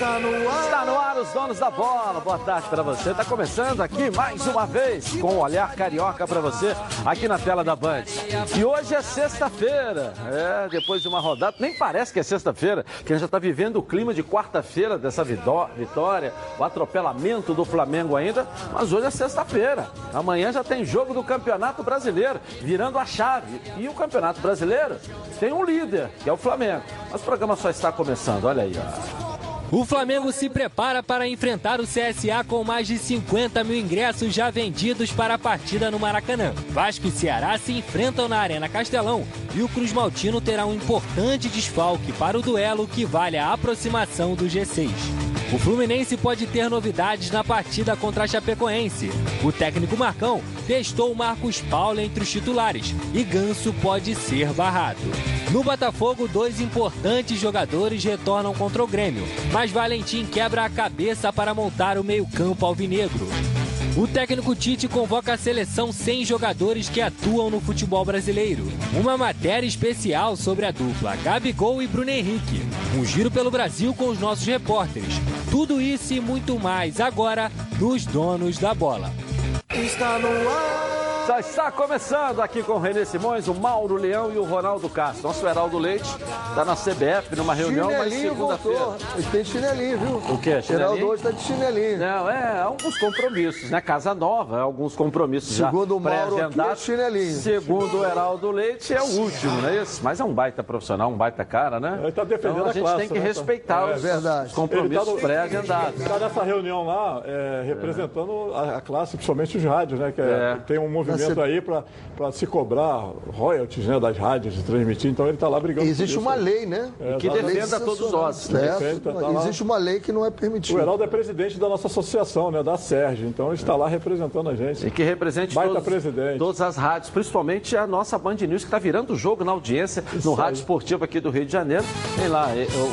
Está no ar. Está no ar os donos da bola. Boa tarde para você. Está começando aqui mais uma vez com o um olhar carioca para você aqui na tela da Band. E hoje é sexta-feira. É, depois de uma rodada, nem parece que é sexta-feira, que a gente já está vivendo o clima de quarta-feira dessa vitória, o atropelamento do Flamengo ainda, mas hoje é sexta-feira. Amanhã já tem jogo do Campeonato Brasileiro, virando a chave. E o Campeonato Brasileiro tem um líder, que é o Flamengo. Mas o programa só está começando, olha aí, ó. O Flamengo se prepara para enfrentar o CSA com mais de 50 mil ingressos já vendidos para a partida no Maracanã. Vasco e Ceará se enfrentam na Arena Castelão e o Cruz Maltino terá um importante desfalque para o duelo que vale a aproximação do G6. O Fluminense pode ter novidades na partida contra a Chapecoense. O técnico Marcão testou Marcos Paulo entre os titulares e Ganso pode ser barrado. No Botafogo, dois importantes jogadores retornam contra o Grêmio, mas Valentim quebra a cabeça para montar o meio-campo alvinegro. O técnico Tite convoca a seleção 100 jogadores que atuam no futebol brasileiro. Uma matéria especial sobre a dupla Gabigol e Bruno Henrique. Um giro pelo Brasil com os nossos repórteres. Tudo isso e muito mais agora nos Donos da Bola. Está no ar. Já está começando aqui com o Renê Simões, o Mauro Leão e o Ronaldo Castro. Nosso Heraldo Leite está na CBF numa reunião, mas segunda-feira. Tem chinelinho, viu? O quê? Chinelinho? Heraldo hoje está de chinelinho. Não, é alguns compromissos, né? Casa Nova, alguns compromissos Segundo o Mauro é chinelinho. Segundo o Heraldo Leite é o último, não é isso? Mas é um baita profissional, um baita cara, né? Ele está defendendo então, a, a gente classe, tem que né? respeitar é, os, verdade. os compromissos tá pré-agendados. Está nessa reunião lá, é, representando a, a, classe, principalmente os rádios, né? Que é, tem um movimento aí para para se cobrar royalties né, das rádios de transmitir. Então ele está lá brigando. Existe uma lei, né? É, que defenda todos nós. Defende, tá, tá existe uma lei que não é permitida. O Heraldo é presidente da nossa associação, né, da Sérgio. Então ele está lá representando a gente. E que represente todos, todas as rádios, principalmente a nossa Band News, que está virando o jogo na audiência Isso no aí. Rádio Esportivo aqui do Rio de Janeiro. Tem lá,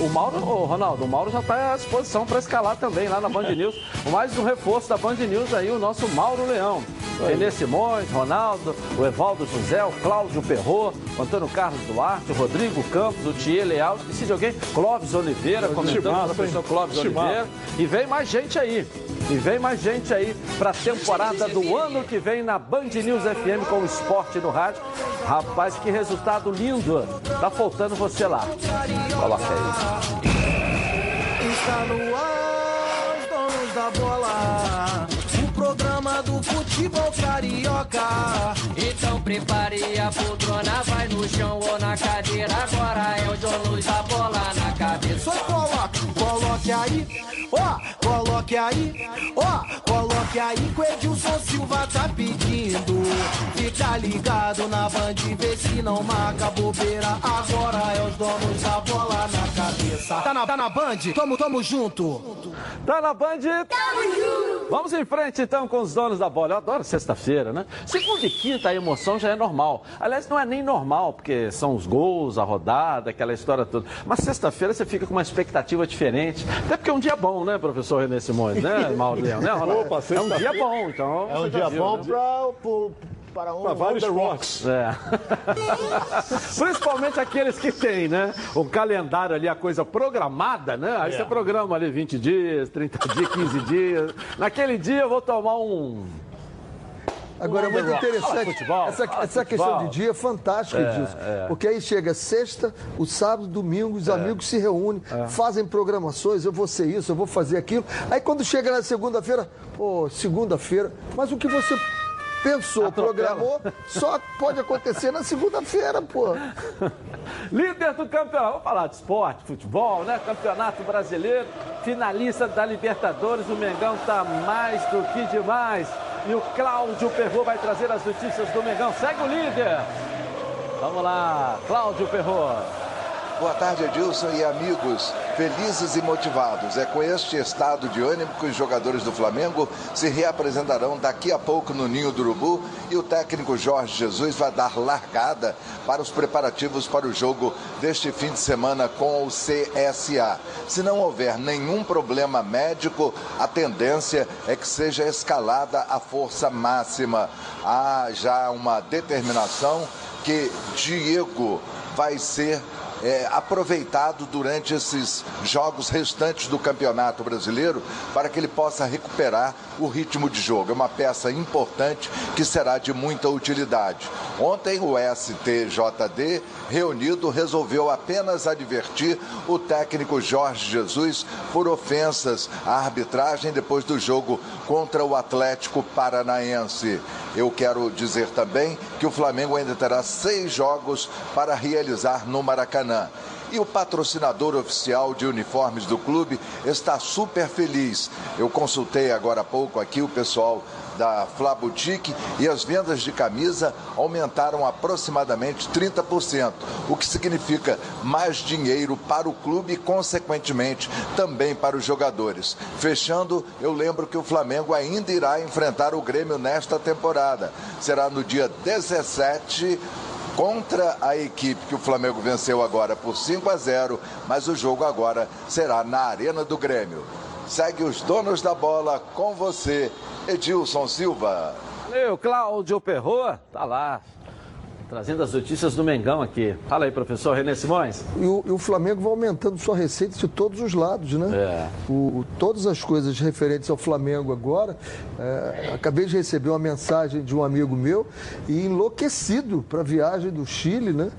o Mauro, o Ronaldo, o Mauro já está à disposição para escalar também lá na Band News. Mais um reforço da Band News aí, o nosso Mauro Leão. Renê Simões, Ronaldo, o Evaldo José, o Cláudio Perrot, o Antônio Carlos Duarte, o Rodrigo Campos, o Thier Leal, esqueci de alguém, Clóvis Oliveira, comentando a professor Clóvis Oliveira. E vem mais gente aí. E vem mais gente aí para a temporada do ano que vem na Band News FM com o esporte no rádio. Rapaz, que resultado lindo. Tá faltando você lá. Coloca aí. Está no ar, os donos da bola programa do futebol carioca. Então prepare a poltrona, vai no chão ou na cadeira. Agora é o dono da bola na cabeça. Só coloque, coloque aí, ó, coloque aí, ó, coloque aí que o Edilson Silva tá pedindo. Fica ligado na band, vê se não marca bobeira. Agora é os donos da bola na cabeça. Tá na, tá na band? Tamo, tamo junto. Tá na band? Tamo junto. Vamos em frente então com os donos da bola. Adoro sexta-feira, né? Segunda e quinta a emoção já é normal. Aliás, não é nem normal, porque são os gols, a rodada, aquela história toda. Mas sexta-feira você fica com uma expectativa diferente. Até porque é um dia bom, né, professor René Simões, né, Mauro Leão? Né, Opa, é um dia bom, então. É um dia viu, bom né? para para um para vários esportes. É. Principalmente aqueles que têm, né? O calendário ali, a coisa programada, né? Aí é. você programa ali 20 dias, 30 dias, 15 dias. Naquele dia eu vou tomar um Agora é muito interessante. Futebol, essa, essa questão de dia é fantástica é, disso. É. Porque aí chega sexta, o sábado, domingo, os é. amigos se reúnem, é. fazem programações, eu vou ser isso, eu vou fazer aquilo. Aí quando chega na segunda-feira, pô, segunda-feira, mas o que você pensou, Atropela. programou, só pode acontecer na segunda-feira, pô. Líder do campeonato, vamos falar de esporte, futebol, né? Campeonato brasileiro, finalista da Libertadores, o Mengão tá mais do que demais. E o Cláudio Perro vai trazer as notícias do Mengão. Segue o líder. Vamos lá, Cláudio Perro. Boa tarde, Edilson e amigos. Felizes e motivados. É com este estado de ânimo que os jogadores do Flamengo se reapresentarão daqui a pouco no Ninho do Urubu e o técnico Jorge Jesus vai dar largada para os preparativos para o jogo deste fim de semana com o CSA. Se não houver nenhum problema médico, a tendência é que seja escalada a força máxima. Há já uma determinação que Diego vai ser é, aproveitado durante esses jogos restantes do Campeonato Brasileiro para que ele possa recuperar o ritmo de jogo. É uma peça importante que será de muita utilidade. Ontem o STJD reunido resolveu apenas advertir o técnico Jorge Jesus por ofensas à arbitragem depois do jogo contra o Atlético Paranaense. Eu quero dizer também que o Flamengo ainda terá seis jogos para realizar no Maracanã. E o patrocinador oficial de uniformes do clube está super feliz. Eu consultei agora há pouco aqui o pessoal da Fla Boutique e as vendas de camisa aumentaram aproximadamente 30%, o que significa mais dinheiro para o clube e, consequentemente, também para os jogadores. Fechando, eu lembro que o Flamengo ainda irá enfrentar o Grêmio nesta temporada. Será no dia 17 contra a equipe que o Flamengo venceu agora por 5 a 0, mas o jogo agora será na Arena do Grêmio. Segue os donos da bola com você, Edilson Silva. Valeu, Cláudio Perroa, tá lá. Trazendo as notícias do Mengão aqui. Fala aí, professor René Simões. E o, e o Flamengo vai aumentando sua receita de todos os lados, né? É. O, todas as coisas referentes ao Flamengo agora. É, acabei de receber uma mensagem de um amigo meu e enlouquecido para a viagem do Chile, né?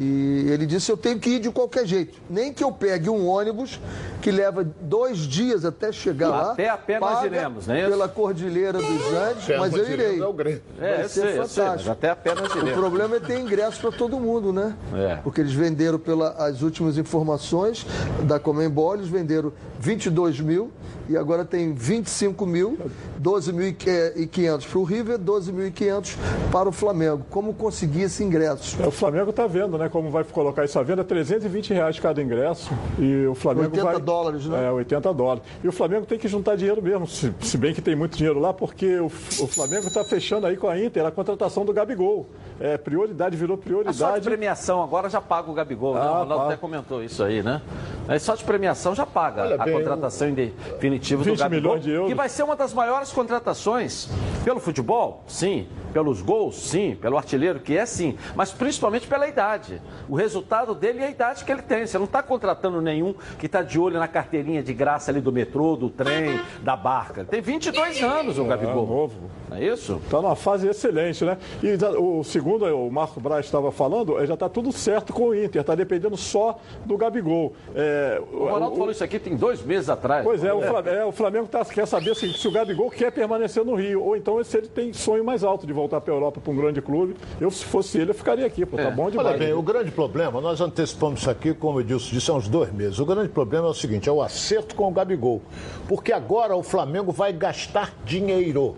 E ele disse: Eu tenho que ir de qualquer jeito. Nem que eu pegue um ônibus que leva dois dias até chegar lá. Até a pé nós iremos, né? Pela Cordilheira dos Andes, mas eu irei. É, o é Vai ser sei, fantástico. Sei, até a pé nós iremos. O problema é ter ingresso para todo mundo, né? É. Porque eles venderam, pelas últimas informações da Comembol, eles venderam 22 mil e agora tem 25 mil, 12.500 para o River, 12.500 para o Flamengo. Como conseguir esse ingresso? É, o Flamengo está vendo, né? Como vai colocar isso à venda, 320 reais cada ingresso. E o Flamengo 80 vai... dólares, né? É, 80 dólares. E o Flamengo tem que juntar dinheiro mesmo, se, se bem que tem muito dinheiro lá, porque o, o Flamengo está fechando aí com a Inter a contratação do Gabigol. É, prioridade, virou prioridade. A só de premiação agora já paga o Gabigol, né? ah, né? O Ronaldo até comentou isso aí, né? Mas só de premiação já paga Olha a bem, contratação em definitiva do Gabigol. Milhões de euros. Que vai ser uma das maiores contratações pelo futebol, sim. Pelos gols, sim. Pelo artilheiro, que é sim. Mas principalmente pela idade. O resultado dele é a idade que ele tem. Você não está contratando nenhum que está de olho na carteirinha de graça ali do metrô, do trem, da barca. Tem 22 anos o Gabigol. É, novo. Não é isso? Está numa fase excelente, né? E o segundo, o Marco Braz estava falando, é, já está tudo certo com o Inter. Está dependendo só do Gabigol. É, o Ronaldo o, falou isso aqui tem dois meses atrás. Pois é, o Flamengo, é, o Flamengo tá, quer saber se, se o Gabigol quer permanecer no Rio. Ou então se ele tem sonho mais alto de voltar para a Europa para um grande clube. Eu, se fosse ele, eu ficaria aqui, pô, tá é. bom demais. Olha bem, o grande problema, nós antecipamos isso aqui, como eu disse, disse há uns dois meses. O grande problema é o seguinte, é o acerto com o Gabigol. Porque agora o Flamengo vai gastar dinheiro.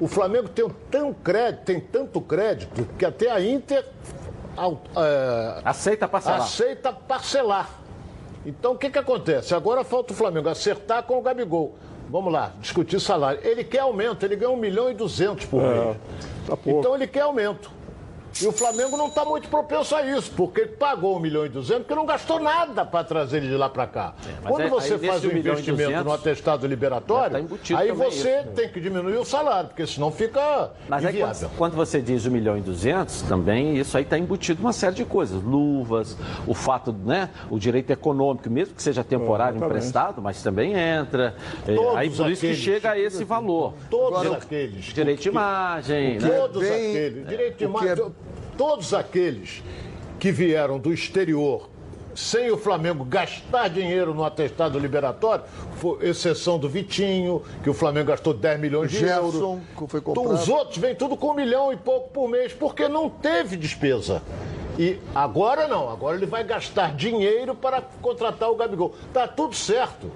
O Flamengo tem, tão crédito, tem tanto crédito que até a Inter é, aceita parcelar. Aceita parcelar. Então o que, que acontece? Agora falta o Flamengo acertar com o Gabigol. Vamos lá, discutir salário. Ele quer aumento, ele ganha 1 milhão e 200 por é, mês. Tá então ele quer aumento. E o Flamengo não está muito propenso a isso, porque ele pagou 1 milhão e 200, porque não gastou nada para trazer ele de lá para cá. É, Quando você faz um investimento 200, no atestado liberatório, tá aí você isso. tem que diminuir o salário, porque senão fica Mas inviável. Aí, quando, quando, você diz 1 milhão e 200, também isso aí está embutido uma série de coisas. Luvas, o fato, né, o direito econômico, mesmo que seja temporário, é, emprestado, mas também entra. É, aí por isso que chega a esse valor. Todos Agora, aqueles. Direito de imagem. Né? Todos aqueles. Direito de imagem todos aqueles que vieram do exterior sem o Flamengo gastar dinheiro no atestado liberatório, foi exceção do Vitinho, que o Flamengo gastou 10 milhões de euros. Que foi comprado. Os outros vêm tudo com um milhão e pouco por mês, porque não teve despesa. E agora não, agora ele vai gastar dinheiro para contratar o Gabigol. Tá tudo certo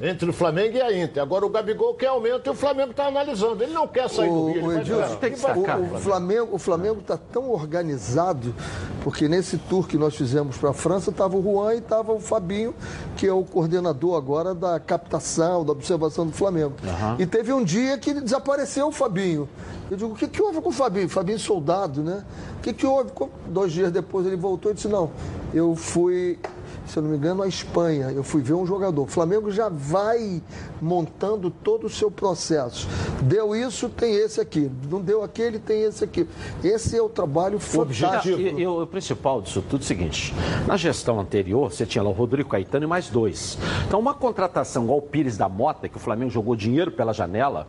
entre o Flamengo e a Inter. Agora o Gabigol quer aumento e o Flamengo está analisando. Ele não quer sair o, do Rio. O, Edilson, tem que sacar, o, o Flamengo o Flamengo está tão organizado, porque nesse tour que nós fizemos para a França estava o Juan e estava o Fabinho, que é o coordenador agora da captação, da observação do Flamengo. Uhum. E teve um dia que desapareceu o Fabinho. Eu digo, o que, que houve com o Fabinho? Fabinho soldado, né? O que, que houve? Dois dias depois ele voltou e disse, não, eu fui se eu não me engano, a Espanha. Eu fui ver um jogador. O Flamengo já vai montando todo o seu processo. Deu isso, tem esse aqui. Não deu aquele, tem esse aqui. Esse é o trabalho fantástico. E, e, o principal disso tudo é o seguinte: na gestão anterior, você tinha lá o Rodrigo Caetano e mais dois. Então, uma contratação igual o Pires da Mota, que o Flamengo jogou dinheiro pela janela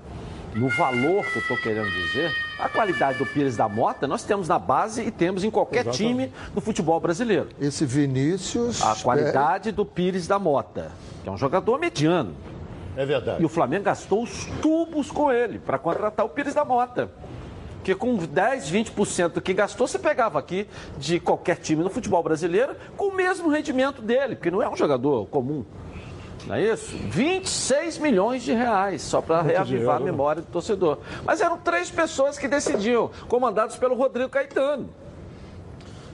no valor que eu estou querendo dizer, a qualidade do Pires da Mota nós temos na base e temos em qualquer Exatamente. time do futebol brasileiro. Esse Vinícius. A qualidade é... do Pires da Mota, que é um jogador mediano. É verdade. E o Flamengo gastou os tubos com ele para contratar o Pires da Mota. Que com 10, 20% do que gastou, você pegava aqui de qualquer time no futebol brasileiro com o mesmo rendimento dele, porque não é um jogador comum não é isso? 26 milhões de reais, só para reavivar a né? memória do torcedor. Mas eram três pessoas que decidiam, comandados pelo Rodrigo Caetano.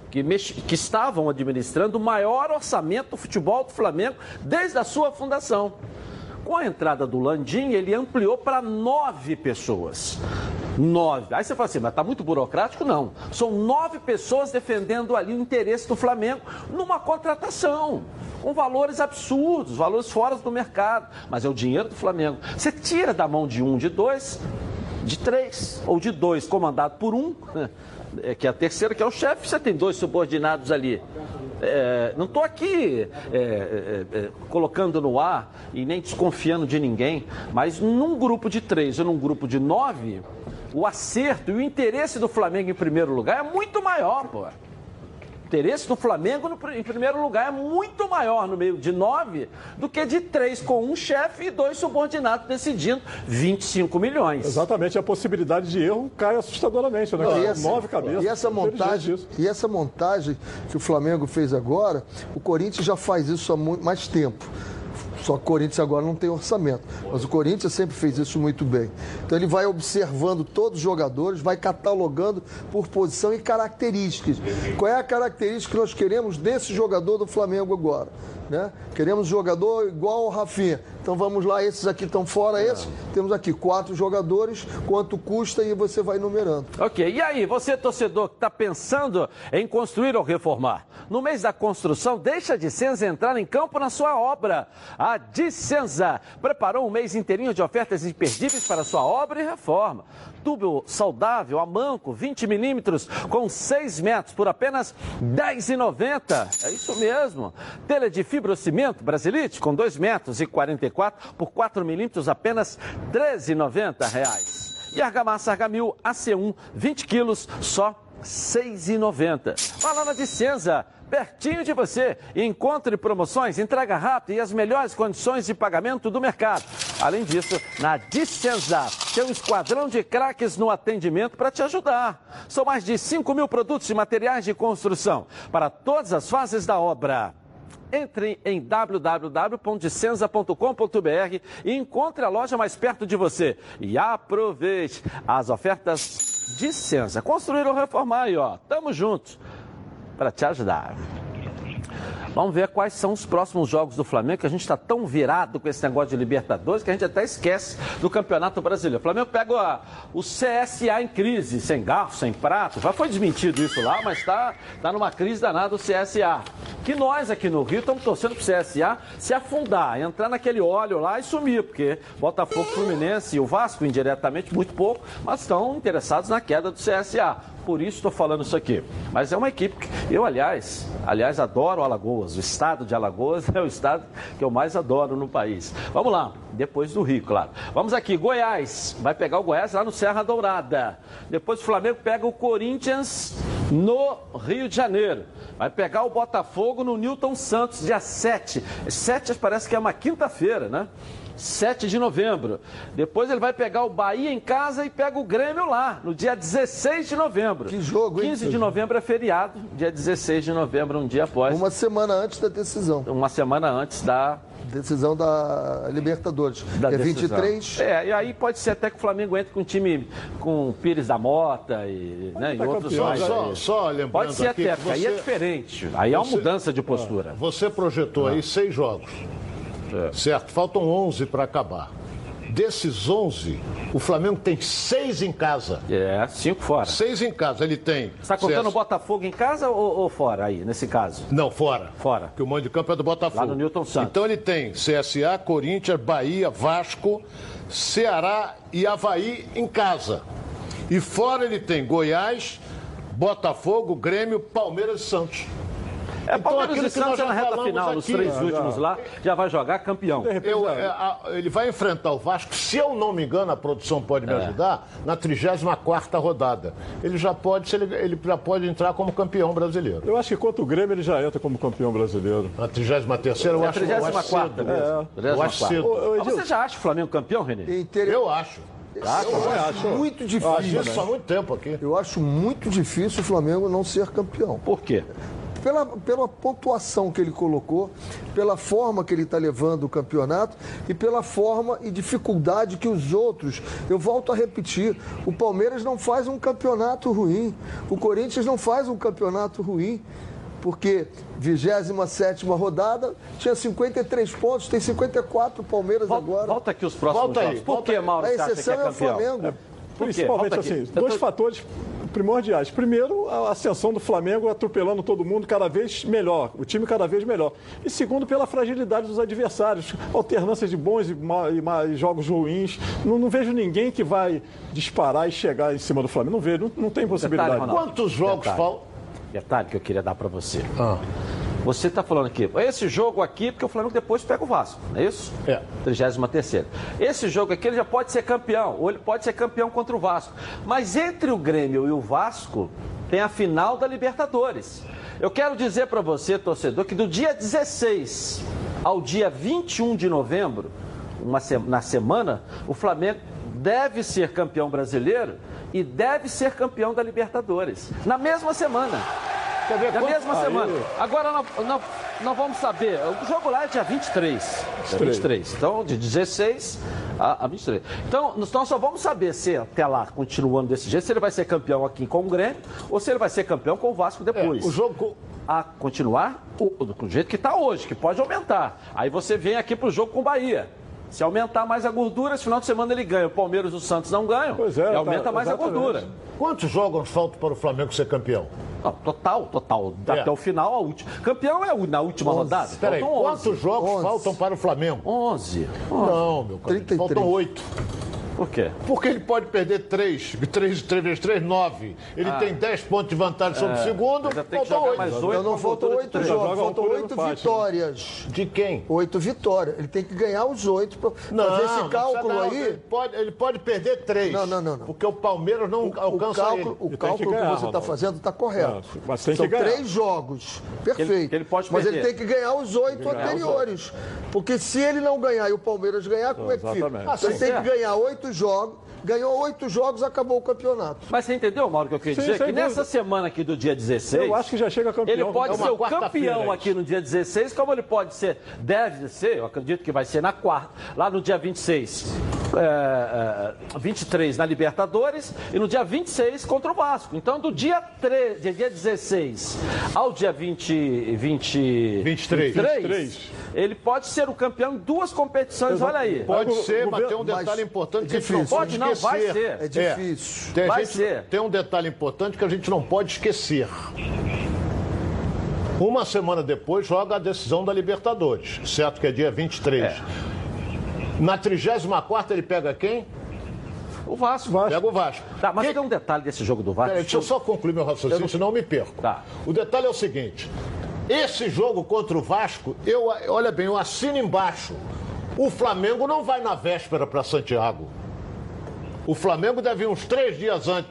Que, mex... que, estavam administrando o maior orçamento do futebol do Flamengo desde a sua fundação. Com a entrada do Landim, ele ampliou para nove pessoas. Nove. Aí você fala assim, mas está muito burocrático? Não. São nove pessoas defendendo ali o interesse do Flamengo numa contratação com valores absurdos, valores fora do mercado. Mas é o dinheiro do Flamengo. Você tira da mão de um, de dois, de três, ou de dois, comandado por um, é, que é a terceira, que é o chefe, você tem dois subordinados ali. É, não estou aqui é, é, é, colocando no ar e nem desconfiando de ninguém, mas num grupo de três ou num grupo de nove, o acerto e o interesse do Flamengo em primeiro lugar é muito maior, pô interesse do Flamengo, no, em primeiro lugar, é muito maior no meio de nove do que de três, com um chefe e dois subordinados decidindo 25 milhões. Exatamente, a possibilidade de erro cai assustadoramente, né? Não, e essa, nove cabeças. E essa, montagem, e essa montagem que o Flamengo fez agora, o Corinthians já faz isso há muito mais tempo. Só que o Corinthians agora não tem orçamento. Mas o Corinthians sempre fez isso muito bem. Então ele vai observando todos os jogadores, vai catalogando por posição e características. Qual é a característica que nós queremos desse jogador do Flamengo agora? Né? Queremos jogador igual ao Rafinha. Então vamos lá, esses aqui estão fora, é. esses. Temos aqui quatro jogadores, quanto custa e você vai numerando. Ok, e aí, você torcedor que está pensando em construir ou reformar? No mês da construção, deixa a Dicenza entrar em campo na sua obra. A Dicenza preparou um mês inteirinho de ofertas imperdíveis para sua obra e reforma tubo saudável a manco, 20 milímetros, com 6 metros, por apenas R$ 10,90. É isso mesmo. Telha de fibrocimento Brasilite, com 2 metros e 44, por 4 milímetros, apenas R$ 13,90. E argamassa Argamil AC1, 20 quilos, só R$ 6,90. Banana de cinza, pertinho de você. Encontre promoções, entrega rápida e as melhores condições de pagamento do mercado. Além disso, na Dicenza tem um esquadrão de craques no atendimento para te ajudar. São mais de 5 mil produtos e materiais de construção para todas as fases da obra. Entre em www.dicenza.com.br e encontre a loja mais perto de você. E aproveite as ofertas de Senza. Construir ou reformar aí, ó. Tamo junto para te ajudar. Vamos ver quais são os próximos jogos do Flamengo, que a gente está tão virado com esse negócio de Libertadores que a gente até esquece do Campeonato Brasileiro. O Flamengo pega a, o CSA em crise, sem garfo, sem prato. Já foi desmentido isso lá, mas está tá numa crise danada o CSA. Que nós aqui no Rio estamos torcendo para o CSA se afundar, entrar naquele óleo lá e sumir, porque Botafogo, Fluminense e o Vasco, indiretamente, muito pouco, mas estão interessados na queda do CSA por isso estou falando isso aqui. Mas é uma equipe que eu, aliás, aliás, adoro Alagoas. O estado de Alagoas é o estado que eu mais adoro no país. Vamos lá, depois do Rio, claro. Vamos aqui, Goiás. Vai pegar o Goiás lá no Serra Dourada. Depois o Flamengo pega o Corinthians no Rio de Janeiro. Vai pegar o Botafogo no Newton Santos, dia 7. 7 parece que é uma quinta-feira, né? 7 de novembro. Depois ele vai pegar o Bahia em casa e pega o Grêmio lá, no dia 16 de novembro. Que jogo, hein? 15 de novembro é feriado, dia 16 de novembro, um dia após. Uma semana antes da decisão. Uma semana antes da decisão da Libertadores. Da é decisão. 23. É, e aí pode ser até que o Flamengo entre com um time com Pires da Mota e, né, e tá outros mais. Só, só lembrando Pode ser até, porque aí é diferente. Aí é uma mudança de postura. Você projetou aí seis jogos. É. Certo, faltam 11 para acabar. Desses 11, o Flamengo tem seis em casa. É, cinco fora. Seis em casa. Ele tem. Você está contando o Botafogo em casa ou, ou, fora aí, nesse caso? Não, fora. Fora. Porque o mando de campo é do Botafogo. Lá no Newton Santos. Então ele tem CSA, Corinthians, Bahia, Vasco, Ceará e Havaí em casa. E fora ele tem Goiás, Botafogo, Grêmio, Palmeiras e Santos. É, então, Palmeiras e Santos na reta final, aqui, nos três últimos lá, já vai jogar campeão. Eu, é, a, ele vai enfrentar o Vasco, se eu não me engano, a produção pode me é. ajudar, na 34 rodada. Ele já pode, ele, ele, já pode entrar como campeão brasileiro. Eu acho que contra o Grêmio ele já entra como campeão brasileiro. Na 33 eu, é acho, 34 eu acho cedo. É. Eu acho cedo. Você já acha o Flamengo campeão, Renê? Eu acho. Ah, eu acho, acho muito difícil. Eu acho isso há muito tempo aqui. Eu acho muito difícil o Flamengo não ser campeão. Por quê? Pela, pela pontuação que ele colocou, pela forma que ele está levando o campeonato e pela forma e dificuldade que os outros. Eu volto a repetir: o Palmeiras não faz um campeonato ruim, o Corinthians não faz um campeonato ruim porque 27 rodada, tinha 53 pontos, tem 54 Palmeiras volta, agora. Volta aqui os próximos volta jogos. Aí, Por que, Mauro, A exceção é, é o Flamengo. É, principalmente assim, dois fatores primordiais. Primeiro, a ascensão do Flamengo atropelando todo mundo cada vez melhor, o time cada vez melhor. E segundo, pela fragilidade dos adversários, alternâncias de bons e, e, e jogos ruins. Não, não, vejo ninguém que vai disparar e chegar em cima do Flamengo. Não vejo, não, não tem possibilidade. Detalhe, Quantos jogos faltam? Detalhe que eu queria dar para você. Ah. Você está falando aqui, esse jogo aqui, porque o Flamengo depois pega o Vasco, não é isso? É. 33 Esse jogo aqui ele já pode ser campeão, ou ele pode ser campeão contra o Vasco. Mas entre o Grêmio e o Vasco, tem a final da Libertadores. Eu quero dizer para você, torcedor, que do dia 16 ao dia 21 de novembro, uma se... na semana, o Flamengo deve ser campeão brasileiro e deve ser campeão da Libertadores. Na mesma semana. Quer ver, na mesma semana. Agora nós, nós, nós, vamos saber. O jogo lá é dia 23. Dia 23. Então, de 16 a, a 23. Então, nós só vamos saber se até lá, continuando desse jeito, se ele vai ser campeão aqui com o Grêmio ou se ele vai ser campeão com o Vasco depois. É, o jogo. A continuar o, do jeito que está hoje, que pode aumentar. Aí você vem aqui para o jogo com o Bahia. Se aumentar mais a gordura, esse final de semana ele ganha. O Palmeiras e o Santos não ganham. Pois é, e aumenta tá, mais exatamente. a gordura. Quantos jogos faltam para o Flamengo ser campeão? Não, total, total. É. Até o final, a última. Campeão é na última 11. rodada. Peraí, quantos jogos 11. faltam para o Flamengo? 11. 11. Não, meu cara. Faltam 8. Por quê? Porque ele pode perder 3. 3, 3 vezes 3, 9. Ele ah. tem 10 pontos de vantagem sobre é. o segundo. Faltam 8. Mais 8. Não, faltam 8 jogos. Faltam 8 vitórias. De quem? 8 vitórias. Ele tem que ganhar os 8 para fazer esse cálculo aí. Ele pode, ele pode perder 3. Não, não, não, não. Porque o Palmeiras não o, alcança o cálculo, ele. O cálculo que, ganhar, que, você está fazendo está correto. Não, mas tem São que três jogos. Perfeito. Ele, ele pode mas ele tem que ganhar os 8 anteriores. Porque se ele não ganhar e o Palmeiras ganhar, como é que fica? Então ele tem que ganhar 8 jogos ganhou oito jogos, acabou o campeonato. Mas você entendeu, Mauro, o que eu queria dizer? Que dúvida. nessa semana aqui do dia 16. Eu acho que já chega campeão. Ele pode é ser o campeão aqui no dia 16, como ele pode ser, deve ser, eu acredito que vai ser na quarta, lá no dia 26. É, é, 23 na Libertadores e no dia 26 contra o Vasco. Então, do dia, 3, dia 16 ao dia 20, 20, 23, 23, ele pode ser o campeão em duas competições, olha aí. Pode ser, mas tem um detalhe importante que a gente não pode não, vai ser. É difícil. É. Vai gente, ser. Tem um detalhe importante que a gente não pode esquecer. Uma semana depois joga a decisão da Libertadores, certo? Que é dia 23. É. Na 34 ele pega quem? O Vasco. Vasco. Pega o Vasco. Tá, mas que... tem um detalhe desse jogo do Vasco. Pera, deixa eu só concluir meu raciocínio, não... senão eu me perco. Tá. O detalhe é o seguinte: esse jogo contra o Vasco, eu, olha bem, eu assino embaixo. O Flamengo não vai na véspera para Santiago. O Flamengo deve ir uns três dias antes.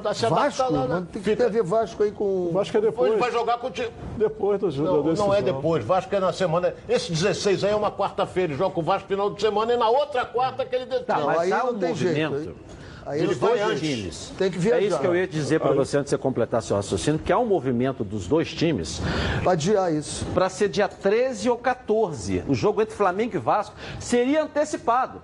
Vasco, lá, né? tem que Fica... ter Vasco aí com. Vasco é depois. Ele vai jogar com o time. Depois do jogo. Não, não é depois. Vasco é na semana. Esse 16 aí é uma quarta-feira. Ele joga com o Vasco final de semana e na outra quarta que ele decide. Tá, mas aí não um tem movimento. jeito. Aí ele vai antes. Times. Tem que viajar. É isso que eu ia dizer para você antes de você completar seu raciocínio, que há um movimento dos dois times. Para adiar isso. Para ser dia 13 ou 14. O jogo entre Flamengo e Vasco seria antecipado.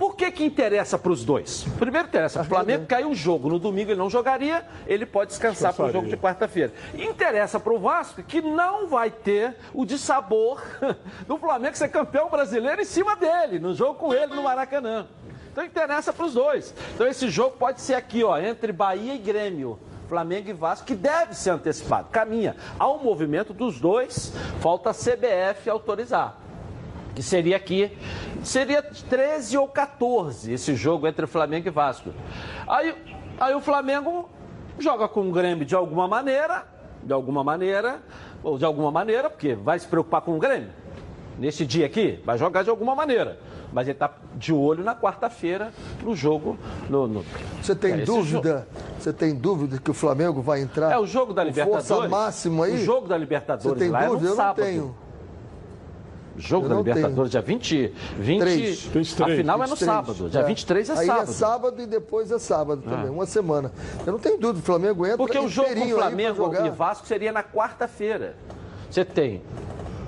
Por que que interessa para os dois? Primeiro interessa, o Flamengo caiu o jogo, no domingo ele não jogaria, ele pode descansar para o jogo de quarta-feira. Interessa para o Vasco que não vai ter o dissabor do Flamengo ser campeão brasileiro em cima dele, no jogo com ele no Maracanã. Então interessa para os dois. Então esse jogo pode ser aqui, ó, entre Bahia e Grêmio. Flamengo e Vasco, que deve ser antecipado. Caminha. Há um movimento dos dois, falta a CBF autorizar. Que seria aqui, seria 13 ou 14 esse jogo entre Flamengo e Vasco. Aí, aí o Flamengo joga com o Grêmio de alguma maneira, de alguma maneira, ou de alguma maneira, porque vai se preocupar com o Grêmio. Nesse dia aqui, vai jogar de alguma maneira mas ele está de olho na quarta-feira no jogo. No, no... Você tem é, dúvida? Você tem dúvida que o Flamengo vai entrar? É o jogo da Libertadores. Força máxima aí. O jogo da Libertadores Você tem lá dúvida? é no Eu sábado. não tenho. Jogo da Libertadores, tenho. dia 20, 20 3, 23, a final 23, é no sábado, dia é. 23 é Aí sábado. é sábado e depois é sábado também, ah. uma semana. Eu não tenho dúvida, o Flamengo entra Porque o jogo com o Flamengo e Vasco seria na quarta-feira. Você tem...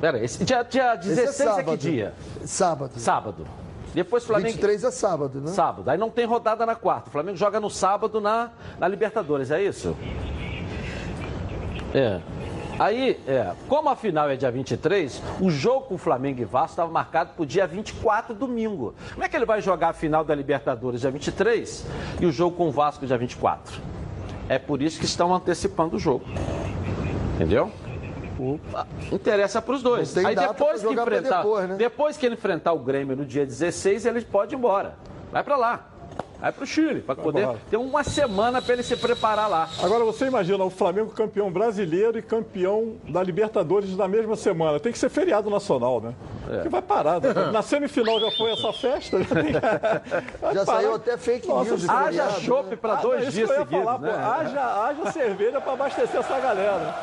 Pera, esse dia, dia 16 esse é, é que dia? Sábado. Sábado. Depois Flamengo. 23 é sábado, né? Sábado. Aí não tem rodada na quarta. O Flamengo joga no sábado na, na Libertadores, é isso? É. Aí, é, como a final é dia 23, o jogo com o Flamengo e Vasco estava marcado para o dia 24, domingo. Como é que ele vai jogar a final da Libertadores dia 23 e o jogo com o Vasco dia 24? É por isso que estão antecipando o jogo. Entendeu? Opa. Interessa para os dois. Aí depois que enfrentar, depois, né? depois que ele enfrentar o Grêmio no dia 16, ele pode ir embora. Vai para lá. Vai para o Chile, para poder ter uma semana para ele se preparar lá. Agora você imagina o Flamengo campeão brasileiro e campeão da Libertadores na mesma semana. Tem que ser feriado nacional, né? É. Que vai parar. Né? Na semifinal já foi essa festa. Já, já saiu até fake Nossa, news. Haja chope né? para dois ah, dias seguidos. Falar, né? pô, haja, haja cerveja para abastecer essa galera.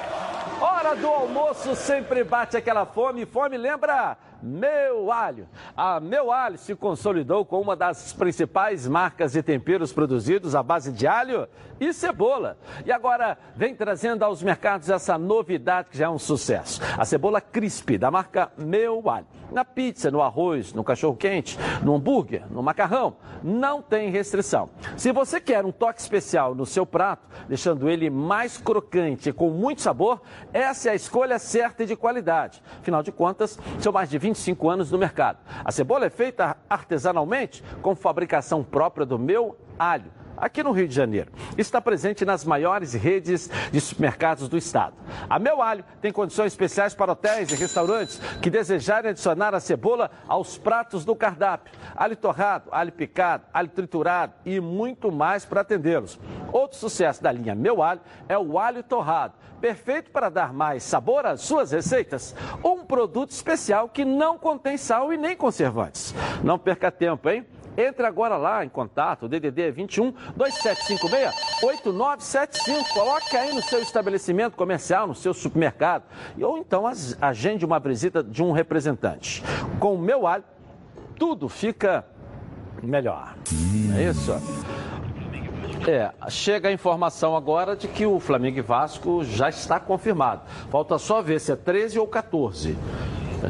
Hora do almoço sempre bate aquela fome. Fome lembra meu Alho. A Meu Alho se consolidou como uma das principais marcas de temperos produzidos à base de alho e cebola. E agora vem trazendo aos mercados essa novidade que já é um sucesso. A cebola crisp da marca Meu Alho. Na pizza, no arroz, no cachorro-quente, no hambúrguer, no macarrão, não tem restrição. Se você quer um toque especial no seu prato, deixando ele mais crocante e com muito sabor, essa é a escolha certa e de qualidade. Afinal de contas, são mais de 20 25 anos no mercado. A cebola é feita artesanalmente com fabricação própria do meu alho aqui no Rio de Janeiro. Está presente nas maiores redes de supermercados do estado. A Meu Alho tem condições especiais para hotéis e restaurantes que desejarem adicionar a cebola aos pratos do cardápio. Alho torrado, alho picado, alho triturado e muito mais para atendê-los. Outro sucesso da linha Meu Alho é o alho torrado perfeito para dar mais sabor às suas receitas. Um produto especial que não contém sal e nem conservantes. Não perca tempo, hein? Entre agora lá em contato, DDD é 21 2756 8975. Coloque aí no seu estabelecimento comercial, no seu supermercado. Ou então agende uma visita de um representante. Com o meu alho, tudo fica melhor. É isso? É, chega a informação agora de que o Flamengo e Vasco já está confirmado. Falta só ver se é 13 ou 14.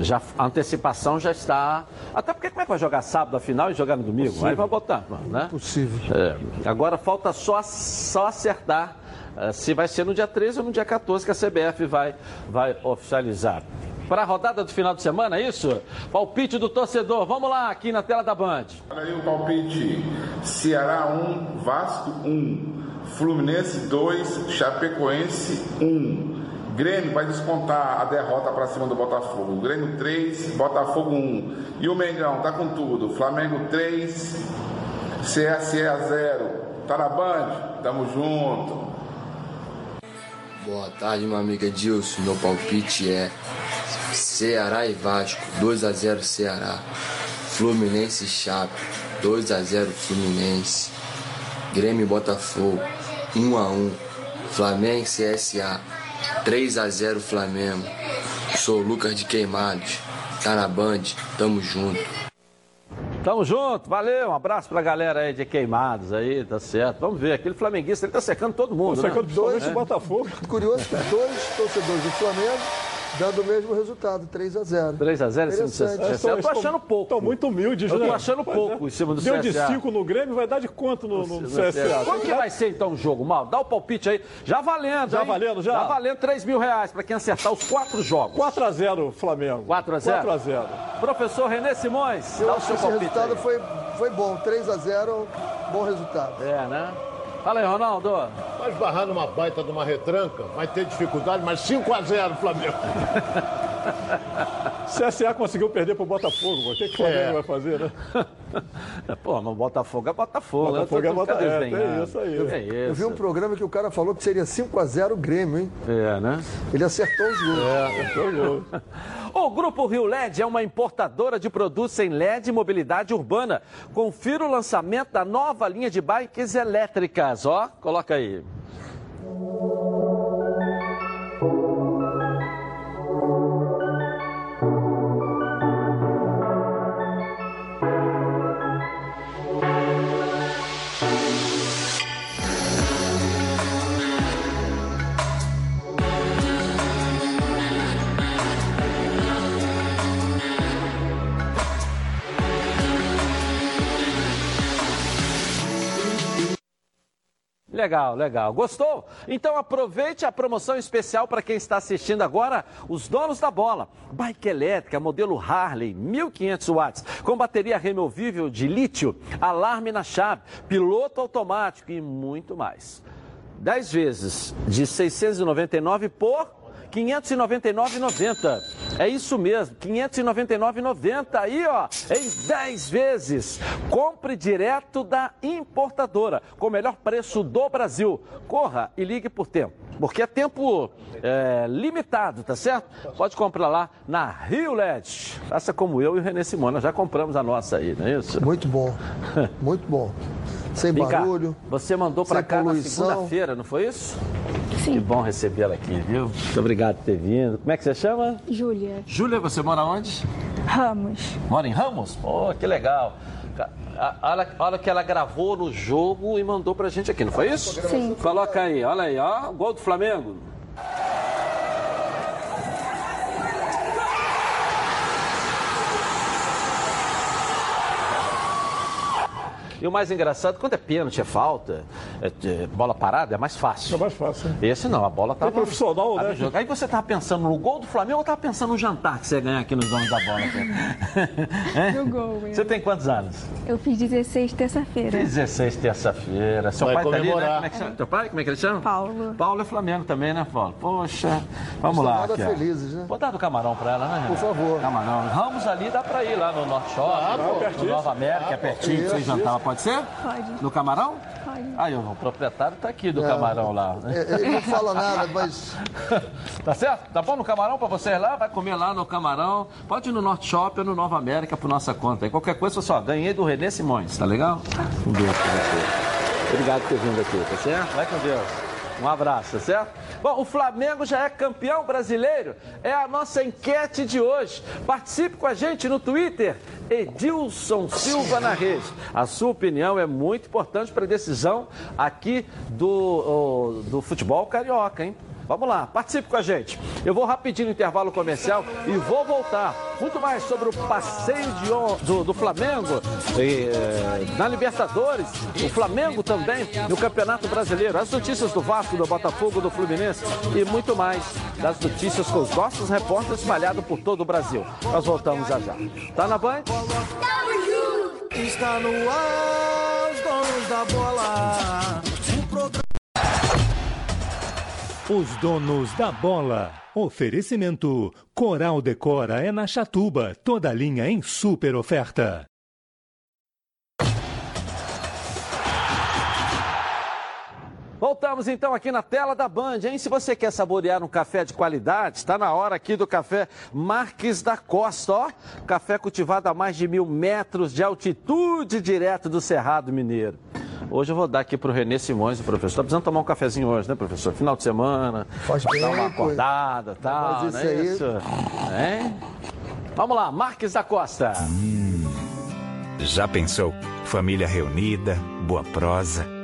Já, a antecipação já está. Até porque como é que vai jogar sábado a final e jogar no domingo? Possível. Aí vai botar, né? Possível. É, agora falta só, só acertar uh, se vai ser no dia 13 ou no dia 14 que a CBF vai, vai oficializar para a rodada do final de semana, é isso? Palpite do torcedor. Vamos lá, aqui na tela da Band. Olha aí o palpite. Ceará 1, Vasco 1, Fluminense 2, Chapecoense 1. Grêmio vai descontar a derrota para cima do Botafogo. Grêmio 3, Botafogo 1. E o Mengão tá com tudo. Flamengo 3, CSE 0. Tá na Band? Tamo junto. Boa tarde, meu amigo Edilson. Meu palpite é Ceará e Vasco, 2 a 0 Ceará. Fluminense e Chape, 2 a 0 Fluminense. Grêmio e Botafogo, 1 a 1. Flamengo e CSA, 3 a 0 Flamengo. Sou o Lucas de Queimados. Tá na Band, tamo junto. Tamo junto, valeu, um abraço pra galera aí de Queimados aí, tá certo. Vamos ver, aquele flamenguista, ele tá secando todo mundo, Secando né? dois, é. Botafogo. Curioso que dois torcedores do Flamengo Dando o mesmo resultado, 3 a 0 3 a 0 em cima do CSA. Eu tô achando pouco. Estão muito humildes, Eu tô achando pouco em cima do Deu CSA. de 5 no Grêmio, vai dar de quanto no, no CSA? Como que vai ser então o jogo, Mal? Dá o palpite aí. Já valendo, Já hein? valendo, já? Já valendo 3 mil reais pra quem acertar os quatro jogos. 4 a 0 Flamengo. 4 a 0 4 a 0 Professor René Simões, Eu dá o acho que seu palpite resultado aí. foi, foi bom. 3 a 0 bom resultado. É, né? Fala aí, Ronaldo. Vai esbarrar numa baita de uma retranca, vai ter dificuldade, mas 5 a 0 Flamengo. CSA conseguiu perder pro Botafogo. O que, que o Flamengo É. vai fazer, né? Pô, mas Botafogo é Botafogo. Botafogo né? é Botafogo, Cadê os é, tem isso aí. É isso. Eu vi um programa que o cara falou que seria 5 a 0 o Grêmio, hein? É, né? Ele acertou os gols. É, foi gol. O Grupo Rio LED é uma importadora de produtos em LED e mobilidade urbana. Confira o lançamento da nova linha de bikes elétricas. Ó, coloca aí. Legal, legal. Gostou? Então aproveite a promoção especial para quem está assistindo agora, os donos da bola. Bike elétrica, modelo Harley, 1500 watts, com bateria removível de lítio, alarme na chave, piloto automático e muito mais. 10 vezes de 699 por 599,90. É isso mesmo, 599,90 aí, ó, em 10 vezes. Compre direto da importadora, com o melhor preço do Brasil. Corra e ligue por tempo, porque é tempo é, limitado, tá certo? Pode comprar lá na Rio LED. Faça como eu e o Renê Simona, já compramos a nossa aí, não é isso? Muito bom. Muito bom. Sem Vem cá, barulho. você mandou para cá na poluição. segunda-feira, não foi isso? Sim. Que bom recebê-la aqui, viu? Muito obrigado por ter vindo. Como é que você chama? Júlia Júlia, você mora onde? Ramos. Mora em Ramos? Pô, que legal. Olha, olha que ela gravou no jogo e mandou pra gente aqui, não foi isso? Sim. Coloca aí, olha aí, ó, gol do Flamengo. E o mais engraçado, quando é pênalti, é falta, é, é bola parada, é mais fácil. É mais fácil. né? Esse não, a bola tava. profissional, tava né? jogo. Aí você tava pensando no gol do Flamengo ou tava pensando no jantar que você ia ganhar aqui nos donos da bola? Hein? No gol, eu. Você tem quantos anos? Eu fiz 16 terça-feira. 16, terça-feira. Seu Vai pai tá ali, né? comemorar. Como é que chama? Teu pai? Como é que ele chama? Paulo. Paulo é Flamengo também, né, Paulo? Poxa, vamos lá. Aqui, felizes, né? Vou dar do camarão pra ela, né? Por favor. Camarão. Ramos ali dá pra ir lá no Norte Shopping, no Nova América, é pertinho pra você jantar. Pode ser? Pode. No camarão? Pode. Aí, o proprietário tá aqui do camarão lá. É, Ele não fala nada, mas Tá certo? Tá bom no camarão pra vocês lá? Vai comer lá no camarão. Pode ir no Norte Shopping ou no Nova América por nossa conta. E qualquer coisa, só ganhei do Renê Simões, tá legal? Um beijo pra você. Obrigado por ter vindo aqui, tá certo? Vai com Deus. Um abraço, tá certo? Bom, o Flamengo já é campeão brasileiro? É a nossa enquete de hoje. Participe com a gente no Twitter, Edilson Silva na rede. A sua opinião é muito importante para a decisão aqui do, do futebol carioca, hein? Vamos lá, participe com a gente. Eu vou rapidinho no intervalo comercial e vou voltar. Muito mais sobre o passeio de do, do Flamengo e, eh, na Libertadores, o Flamengo também no Campeonato Brasileiro, as notícias do Vasco, do Botafogo, do Fluminense e muito mais das notícias com os nossos repórteres espalhados por todo o Brasil. Nós voltamos já já. Tá na Band? Está no ar, os donos da bola. Os donos da bola. Oferecimento: Coral Decora é na Chatuba, toda linha em super oferta. Voltamos então aqui na tela da Band, hein? Se você quer saborear um café de qualidade, está na hora aqui do café Marques da Costa, ó. Café cultivado a mais de mil metros de altitude, direto do Cerrado Mineiro. Hoje eu vou dar aqui para o Renê Simões, o professor. Tá precisando tomar um cafezinho hoje, né, professor? Final de semana, Faz bem, dar uma acordada e tal, Mas isso é aí- isso? Hein? Vamos lá, Marques da Costa. Já pensou? Família reunida, boa prosa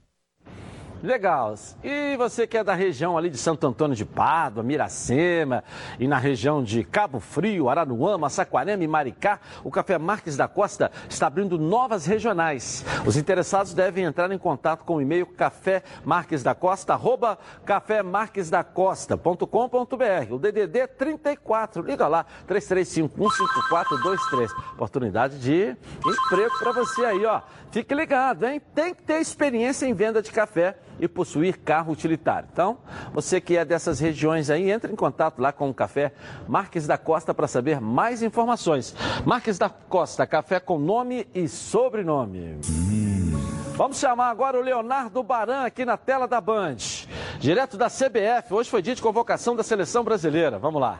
Legal. E você que é da região ali de Santo Antônio de Pádua, Miracema e na região de Cabo Frio, Araruama, Saquarema e Maricá, o Café Marques da Costa está abrindo novas regionais. Os interessados devem entrar em contato com o e-mail café Marques da Costa, arroba cafémarquesdacosta.com.br. O DDD 34, liga lá, 33515423. Oportunidade de emprego para você aí, ó. Fique ligado, hein? Tem que ter experiência em venda de café e possuir carro utilitário. Então, você que é dessas regiões aí, entre em contato lá com o Café Marques da Costa para saber mais informações. Marques da Costa, café com nome e sobrenome. Vamos chamar agora o Leonardo Baran aqui na tela da Band. Direto da CBF, hoje foi dia de convocação da seleção brasileira. Vamos lá.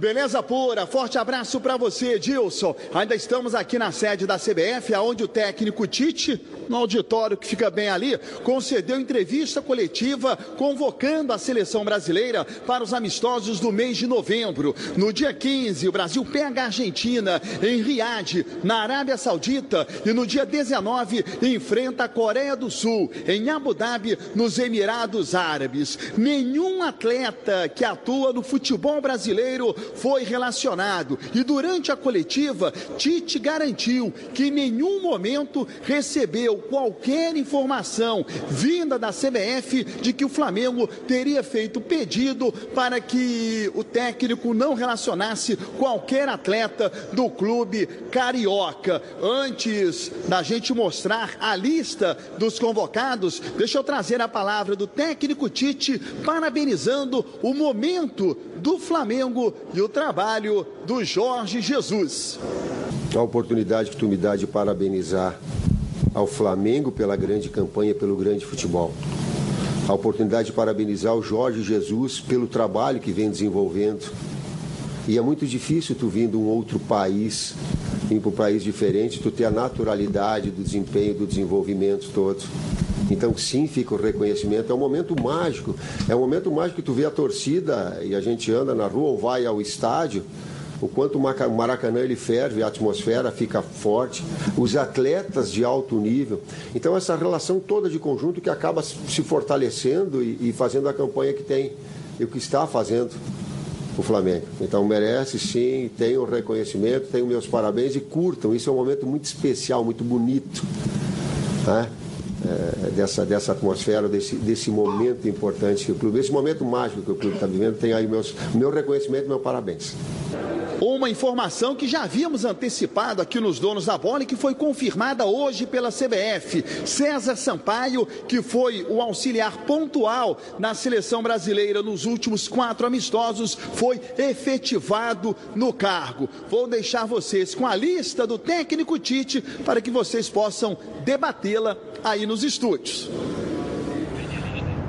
Beleza pura, forte abraço para você, Dilson. Ainda estamos aqui na sede da CBF, aonde o técnico Tite, no auditório que fica bem ali, concedeu entrevista coletiva convocando a seleção brasileira para os amistosos do mês de novembro. No dia 15, o Brasil pega a Argentina em Riad, na Arábia Saudita, e no dia 19 enfrenta a Coreia do Sul em Abu Dhabi, nos Emirados Árabes. Nenhum atleta que atua no futebol brasileiro foi relacionado. E durante a coletiva, Tite garantiu que em nenhum momento recebeu qualquer informação vinda da CBF de que o Flamengo teria feito pedido para que o técnico não relacionasse qualquer atleta do clube carioca. Antes da gente mostrar a lista dos convocados, deixa eu trazer a palavra do técnico Tite parabenizando o momento do Flamengo e o trabalho do Jorge Jesus. A oportunidade que tu me dá de parabenizar ao Flamengo pela grande campanha, pelo grande futebol. A oportunidade de parabenizar o Jorge Jesus pelo trabalho que vem desenvolvendo. E é muito difícil tu vir de um outro país, vir para um país diferente, tu ter a naturalidade do desempenho, do desenvolvimento todo. Então, sim, fica o reconhecimento. É um momento mágico. É um momento mágico que tu vê a torcida e a gente anda na rua ou vai ao estádio. O quanto o Maracanã ele ferve, a atmosfera fica forte, os atletas de alto nível. Então, essa relação toda de conjunto que acaba se fortalecendo e, e fazendo a campanha que tem e o que está fazendo o Flamengo. Então merece sim, tem o reconhecimento, tem os meus parabéns e curtam. Isso é um momento muito especial, muito bonito. Né? É, dessa, dessa atmosfera, desse, desse momento importante que o clube, esse momento mágico que o clube está vivendo, tem aí meus, meu reconhecimento e meu parabéns. Uma informação que já havíamos antecipado aqui nos donos da bola e que foi confirmada hoje pela CBF. César Sampaio, que foi o auxiliar pontual na seleção brasileira nos últimos quatro amistosos, foi efetivado no cargo. Vou deixar vocês com a lista do técnico Tite para que vocês possam debatê-la aí nos estúdios.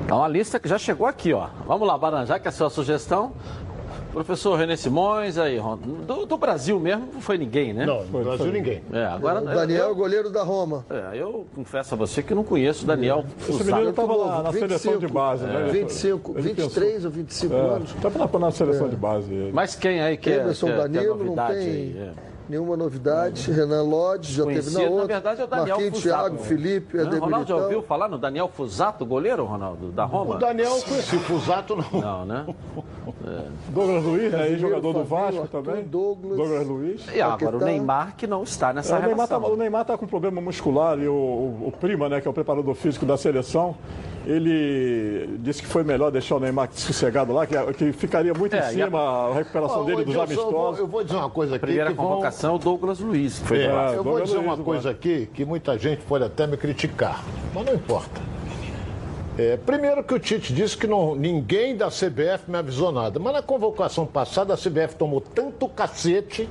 Então a lista que já chegou aqui, ó. Vamos lá, Baranjá, que é a sua sugestão. Professor René Simões, aí, do, do, Brasil mesmo não foi ninguém, né? Não, do Brasil ninguém. É, agora, o Daniel, eu, goleiro da Roma. É, eu confesso a você que não conheço o Daniel é. Esse menino estava lá na 25, seleção de base, né? 25, 23 ou 25 é, anos. Estava na seleção é. de base. Mas quem aí que é, Emerson que, Danilo, que é não tem... Aí, é nenhuma novidade. Renan Lodge já Conhecido, teve na outra. Na verdade é o Daniel Marquinhos, Fusato. Thiago, Felipe, não, Ronaldo já ouviu falar no Daniel Fusato, goleiro, Ronaldo, da Roma? O Daniel conheci, Fusato não. Não, né? É. Douglas Luiz, aí, jogador do Vasco também. Douglas, Douglas Luiz. E agora o Neymar que não está nessa é, o Neymar relação. Tá, o Neymar está com problema muscular e o, o, o Prima, né, que é o preparador físico da seleção, ele disse que foi melhor deixar o Neymar sossegado lá, que, que ficaria muito é, em cima a... a recuperação oh, dele dos amistosos. Eu vou, eu vou, dizer uma coisa aqui. Primeira convocação, vão... Douglas Luiz. Que foi é, eu vou dizer uma coisa aqui que muita gente pode até me criticar, mas não importa. É, primeiro que o Tite disse que não, ninguém da CBF me avisou nada, mas na convocação passada a CBF tomou tanto cacete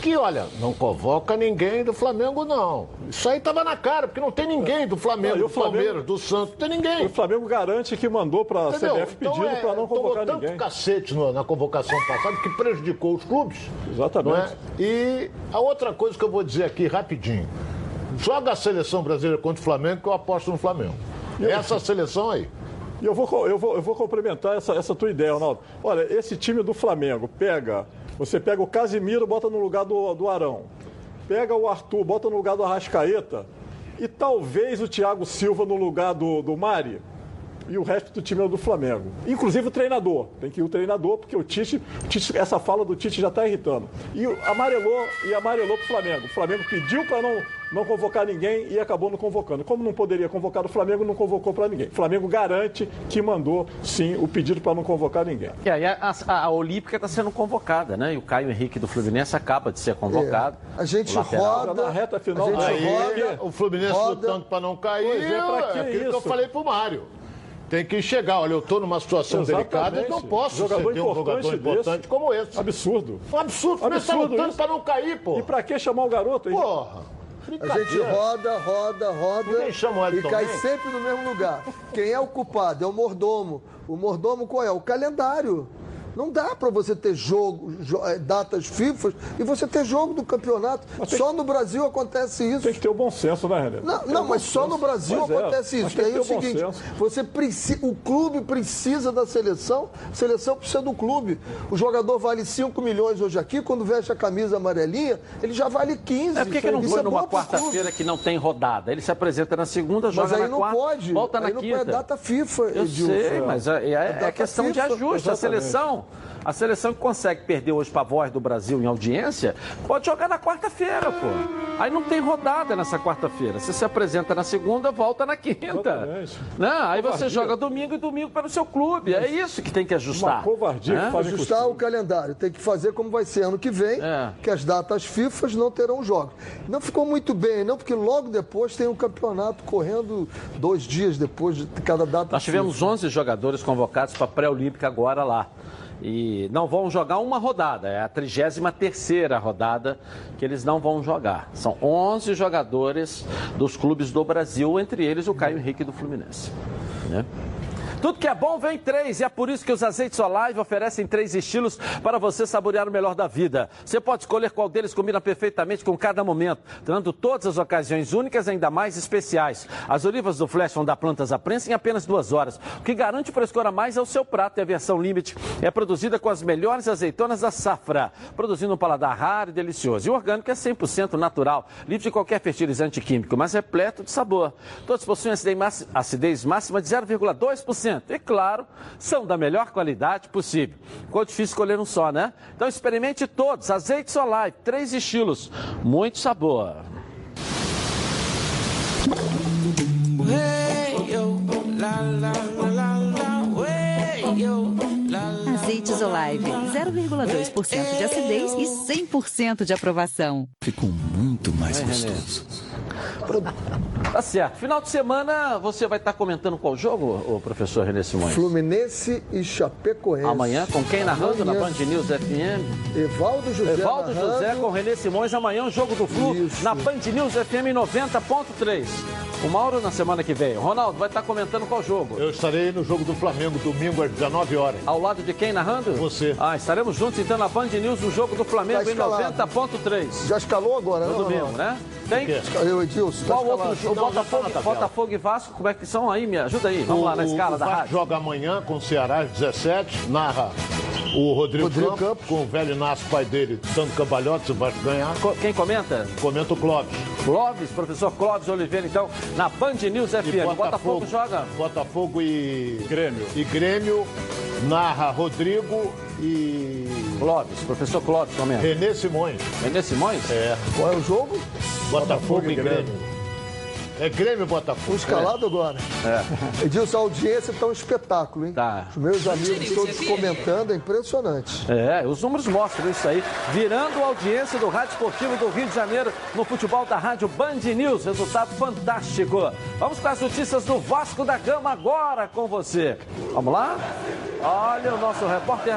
que, olha, não convoca ninguém do Flamengo, não. Isso aí tava na cara, porque não tem ninguém do Flamengo, não, do Flamengo, Palmeiras, do Santos, não tem ninguém. O Flamengo garante que mandou para a CBF então, pedido é, para não convocar tomou ninguém. tanto cacete no, na convocação passada que prejudicou os clubes. Exatamente. É? E a outra coisa que eu vou dizer aqui rapidinho. Joga a seleção brasileira contra o Flamengo que eu aposto no Flamengo. Essa seleção aí. E eu vou, eu vou, eu vou complementar essa, essa tua ideia, Ronaldo. Olha, esse time do Flamengo pega. Você pega o Casimiro, bota no lugar do, do Arão. Pega o Arthur, bota no lugar do Arrascaeta. E talvez o Thiago Silva no lugar do, do Mari e o resto do time é do Flamengo. Inclusive o treinador. Tem que ir o treinador, porque o Tite, o Tite essa fala do Tite já está irritando. E amarelou e amarelou para o Flamengo. O Flamengo pediu para não, não convocar ninguém e acabou não convocando. Como não poderia convocar o Flamengo, não convocou para ninguém. O Flamengo garante que mandou, sim, o pedido para não convocar ninguém. E aí a, a, a Olímpica está sendo convocada, né? E o Caio Henrique do Fluminense acaba de ser convocado. É. A gente roda. Na reta final, a gente roda, o Fluminense roda. lutando para não cair. Pois é, pra que é aquilo isso? que eu falei para o Mário. Tem que chegar. Olha, eu estou numa situação Exatamente. delicada e não posso jogador ter um jogador importante desse. como esse. Absurdo. Um absurdo. Você está lutando para não cair, pô. E para que chamar o garoto aí? Porra. A gente roda, roda, roda e cai sempre no mesmo lugar. Quem é o culpado? É o mordomo. O mordomo qual é? O calendário. Não dá para você ter jogo, eh, datas FIFA e você ter jogo do campeonato. Só no Brasil acontece isso. Tem que ter o bom senso, né, René? Não, não mas só no Brasil pois é, acontece é, isso. E aí é o seguinte: você precisa, o clube precisa da seleção, a seleção precisa do clube. O jogador vale 5 milhões hoje aqui, quando veste a camisa amarelinha, ele já vale 15. É porque que não foi é numa quarta-feira que não tem rodada? Ele se apresenta na segunda, joga mas aí na não quarta, pode. volta aí na não quinta. Pode, é data FIFA, Eu Edilson. sei, mas é, é, é questão FIFA. de ajuste. Exatamente. A seleção a seleção que consegue perder hoje para a voz do Brasil em audiência, pode jogar na quarta-feira, pô. Aí não tem rodada nessa quarta-feira. Você se apresenta na segunda, volta na quinta. Não, aí você joga domingo e domingo para o seu clube. É isso que tem que ajustar. Uma covardia é? que faz Ajustar o calendário. Tem que fazer como vai ser ano que vem, é. que as datas FIFA não terão jogos. Não ficou muito bem, não, porque logo depois tem um campeonato correndo dois dias depois de cada data. Nós tivemos FIFA. 11 jogadores convocados para a pré-olímpica agora lá. E não vão jogar uma rodada, é a 33 rodada que eles não vão jogar. São 11 jogadores dos clubes do Brasil, entre eles o Caio Henrique do Fluminense. Né? Tudo que é bom vem três e é por isso que os azeites Olive oferecem três estilos para você saborear o melhor da vida. Você pode escolher qual deles combina perfeitamente com cada momento, dando todas as ocasiões únicas ainda mais especiais. As olivas do Flash vão dar plantas à prensa em apenas duas horas. O que garante frescor a mais é o seu prato e a versão Limite é produzida com as melhores azeitonas da safra, produzindo um paladar raro e delicioso. E o orgânico é 100% natural, livre de qualquer fertilizante químico, mas repleto de sabor. Todos possuem acidez máxima de 0,2%. E claro, são da melhor qualidade possível. Ficou difícil escolher um só, né? Então experimente todos. Azeite Solar, três estilos, muito sabor. Azeites Olive, 0,2% de acidez e 100% de aprovação. Ficou muito mais gostoso. Tá certo. Final de semana você vai estar comentando qual jogo, o professor René Simões? Fluminense e Chapecoense. Amanhã, com quem narrando Amanhã. na Band News FM? Evaldo José. Evaldo narrando. José com René Simões. Amanhã o jogo do Flu Isso. na Band News FM 90.3. O Mauro na semana que vem. Ronaldo vai estar comentando qual jogo? Eu estarei no jogo do Flamengo domingo às 19 horas. Ao lado de quem narrando? Você. Ah, estaremos juntos então na Band News no jogo do Flamengo tá em 90.3. Já escalou agora, no não? domingo, não. né? Tem? Eu, Edilson. Qual outro jogo? Botafogo, Botafogo e Vasco, como é que são aí? Me ajuda aí. Vamos o, lá na escala o da Vasco rádio. joga amanhã com o Ceará às 17, narra o Rodrigo, Rodrigo Campos, Campos, com o velho Inácio, pai dele, dando cambalhote, o Vasco ganhar. Quem comenta? Comenta o Clóvis. Clóvis, professor Clóvis Oliveira, então, na Band News FM. Botafogo, Botafogo joga? Botafogo e... Grêmio. E Grêmio, narra Rodrigo e... Clóvis, professor Clóvis comenta. Renê Simões. Renê Simões? É. Qual é o jogo? Botafogo, Botafogo e Grêmio. Grêmio. É Grêmio Botafogo. O escalado é. agora. É. Edilson, a audiência está um espetáculo, hein? Tá. Os meus amigos todos comentando, é impressionante. É, os números mostram isso aí. Virando a audiência do Rádio Esportivo do Rio de Janeiro no futebol da Rádio Band News. Resultado fantástico. Vamos com as notícias do Vasco da Gama agora com você. Vamos lá? Olha o nosso repórter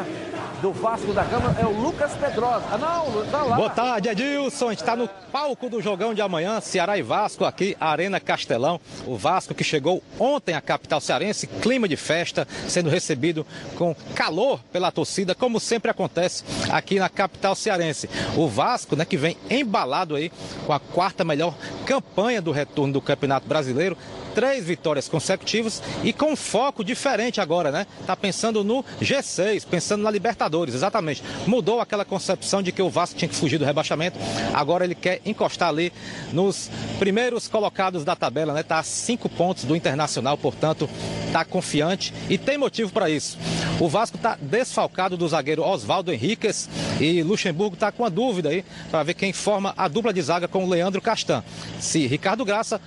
do Vasco da Gama é o Lucas Pedrosa. Ah, não, tá lá. Boa tarde, Edilson. A gente está no palco do jogão de amanhã, Ceará e Vasco, aqui, Arena Castelão. O Vasco que chegou ontem à capital cearense, clima de festa, sendo recebido com calor pela torcida, como sempre acontece aqui na capital cearense. O Vasco, né, que vem embalado aí com a quarta melhor campanha do retorno do Campeonato Brasileiro, três vitórias consecutivas e com foco diferente agora, né? Tá pensando no G6, pensando na Libertadores, exatamente. Mudou aquela concepção de que o Vasco tinha que fugir do rebaixamento. Agora ele quer encostar ali nos primeiros colocados da tabela, né? Tá a cinco pontos do Internacional, portanto, tá confiante e tem motivo para isso. O Vasco tá desfalcado do zagueiro Oswaldo Henriquez e Luxemburgo tá com a dúvida aí para ver quem forma a dupla de zaga com o Leandro Castan. Se Ricardo Graça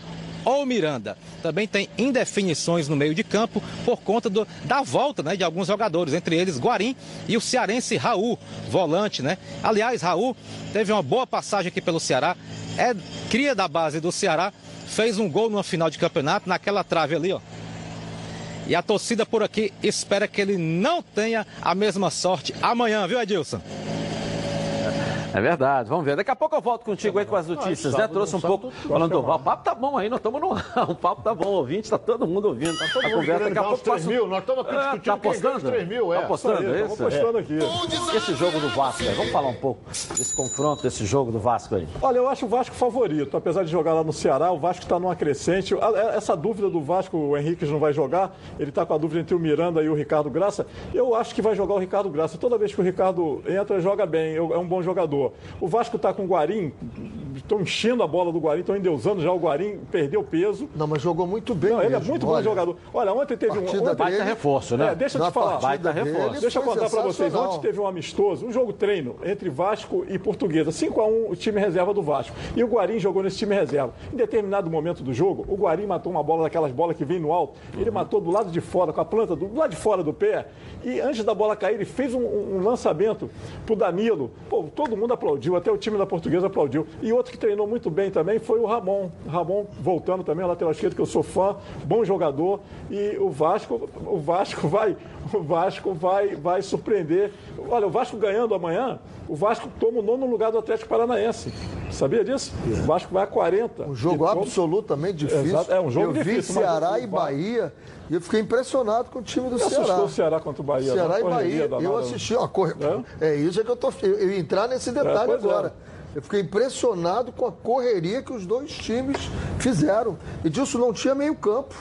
ou Miranda. Também tem indefinições no meio de campo por conta do, da volta né, de alguns jogadores, entre eles Guarim e o cearense Raul, volante. Né? Aliás, Raul teve uma boa passagem aqui pelo Ceará, é cria da base do Ceará, fez um gol numa final de campeonato, naquela trave ali, ó. E a torcida por aqui espera que ele não tenha a mesma sorte amanhã, viu, Edilson? É verdade, vamos ver. Daqui a pouco eu volto contigo aí com as notícias, né? Trouxe um pouco falando do O papo tá bom aí, nós estamos no. O papo tá bom, ouvinte, tá todo mundo ouvindo. Tá todo a mundo conversa daqui a pouco. 3 mil, nós estamos aqui é, discutindo tá apostando? 3 mil, é. Tá apostando aí, isso? apostando aqui. É. Esse jogo do Vasco, aí, vamos falar um pouco desse confronto, desse jogo do Vasco aí. Olha, eu acho o Vasco favorito. Apesar de jogar lá no Ceará, o Vasco está numa crescente. Essa dúvida do Vasco, o Henrique não vai jogar. Ele está com a dúvida entre o Miranda e o Ricardo Graça. Eu acho que vai jogar o Ricardo Graça. Toda vez que o Ricardo entra, joga bem. É um bom jogador. O Vasco está com o Guarim. Estão enchendo a bola do Guarim, estão endeusando já o Guarim, perdeu peso. Não, mas jogou muito bem. Não, ele é mesmo. muito bom Olha, jogador. Olha, ontem teve um. Ontem, Baita reforço, né? É, deixa eu te falar. Baita reforço. Deixa eu contar para vocês. Ontem teve um amistoso, um jogo treino entre Vasco e Portuguesa. 5x1 o time reserva do Vasco. E o Guarim jogou nesse time reserva. Em determinado momento do jogo, o Guarim matou uma bola daquelas bolas que vem no alto. Ele matou do lado de fora, com a planta do, do lado de fora do pé. E antes da bola cair, ele fez um, um lançamento pro Danilo. Pô, todo mundo aplaudiu, até o time da Portuguesa aplaudiu. E outro que treinou muito bem também foi o Ramon. Ramon voltando também, o lateral esquerdo, que eu sou fã, bom jogador. E o Vasco, o Vasco vai, o Vasco vai, vai surpreender. Olha, o Vasco ganhando amanhã, o Vasco toma o nono lugar do Atlético Paranaense. Sabia disso? O Vasco vai a 40. Um jogo toma- absolutamente difícil. Exato, é um jogo eu difícil, vi Ceará e Bahia e eu fiquei impressionado com o time do Não Ceará. o Ceará contra o Bahia, Ceará e Bahia. eu assisti, ó, corre... é? isso é que eu tô. Eu eu ia entrar nesse detalhe É, pois é. Eu fiquei impressionado com a correria que os dois times fizeram. E disso não tinha meio campo.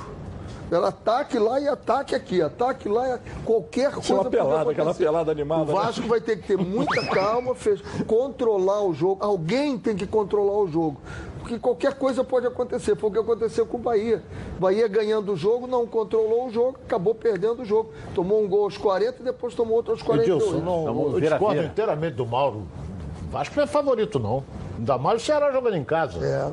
Era ataque lá e ataque aqui, ataque lá e qualquer coisa. É podia pelada, aquela pelada animada, O Vasco né? vai ter que ter muita calma, fez, controlar o jogo. Alguém tem que controlar o jogo. Porque qualquer coisa pode acontecer. Foi o que aconteceu com o Bahia. Bahia ganhando o jogo, não controlou o jogo, acabou perdendo o jogo. Tomou um gol aos 40 e depois tomou outro aos 42. Edilson, não, Vamos eu discordo inteiramente do Mauro. Vasco não é favorito, não. Ainda mais o Ceará jogando em casa. É.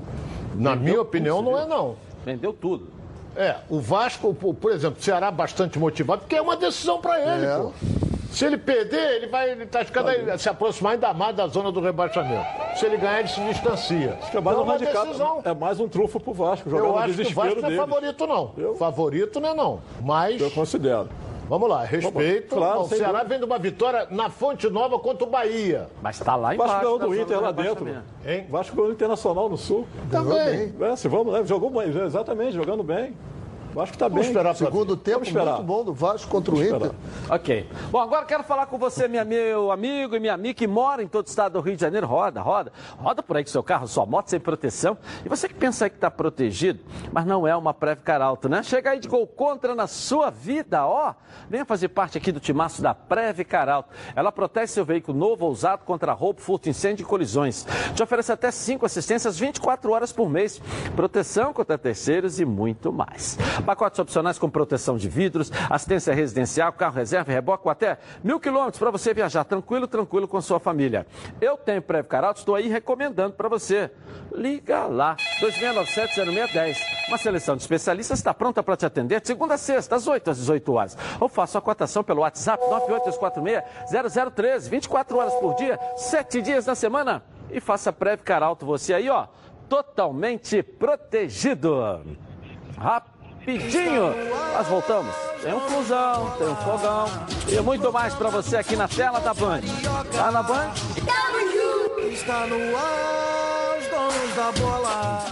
Na minha opinião, não é, não. Vendeu tudo. É, o Vasco, por exemplo, o Ceará bastante motivado, porque é uma decisão para ele, É. pô. Se ele perder, ele vai ele tá ficando aí, se aproximar ainda mais da zona do rebaixamento. Se ele ganhar, ele se distancia. Acho que é mais Então, um uma handicap, decisão. é mais um trunfo pro Vasco, jogar Eu acho que o Vasco não é deles. favorito, não. Eu- Favorito não é não. Mas, Eu considero. Vamos lá, respeito. Claro, o Ceará dúvida. vem de uma vitória na Fonte Nova contra o Bahia. Mas tá lá embaixo. Vasco ganhou do zona Inter lá dentro. Hein? Vasco ganhou do Internacional no Sul. Também. É, se vamos, né? Jogou bem, exatamente, jogando bem. O Vasco tá Vamos bem. esperar Segundo tempo Vamos esperar. muito bom do Vasco contra o Inter. esperar. Ok. Bom, agora quero falar com você, minha, meu amigo e minha amiga que mora em todo o estado do Rio de Janeiro. Roda, roda. Roda por aí com seu carro, sua moto sem proteção. E você que pensa aí que está protegido, mas não é uma Previcar Alto, né? Chega aí de gol contra na sua vida, ó. Venha fazer parte aqui do timaço da Previcar Alto. Ela protege seu veículo novo ou usado contra roubo, furto, incêndio e colisões. Te oferece até cinco assistências 24 horas por mês. Proteção contra terceiros e muito mais. Pacotes opcionais com proteção de vidros, assistência residencial, carro reserva e reboque até mil quilômetros para você viajar tranquilo, tranquilo com sua família. Eu tenho Previcar Alto, estou aí recomendando para você. Liga lá, 2697-0610. Uma seleção de especialistas está pronta para te atender de segunda a sexta, às 8 às 18 horas. Ou faça a cotação pelo WhatsApp 98246-0013, 24 horas por dia, 7 dias na semana. E faça Previcar Alto você aí, ó, totalmente protegido. Rapidinho, nós voltamos. tem um fusão, tem um fogão e muito mais para você aqui na tela da Band. Tá na Band? Está no ar, os donos da bola.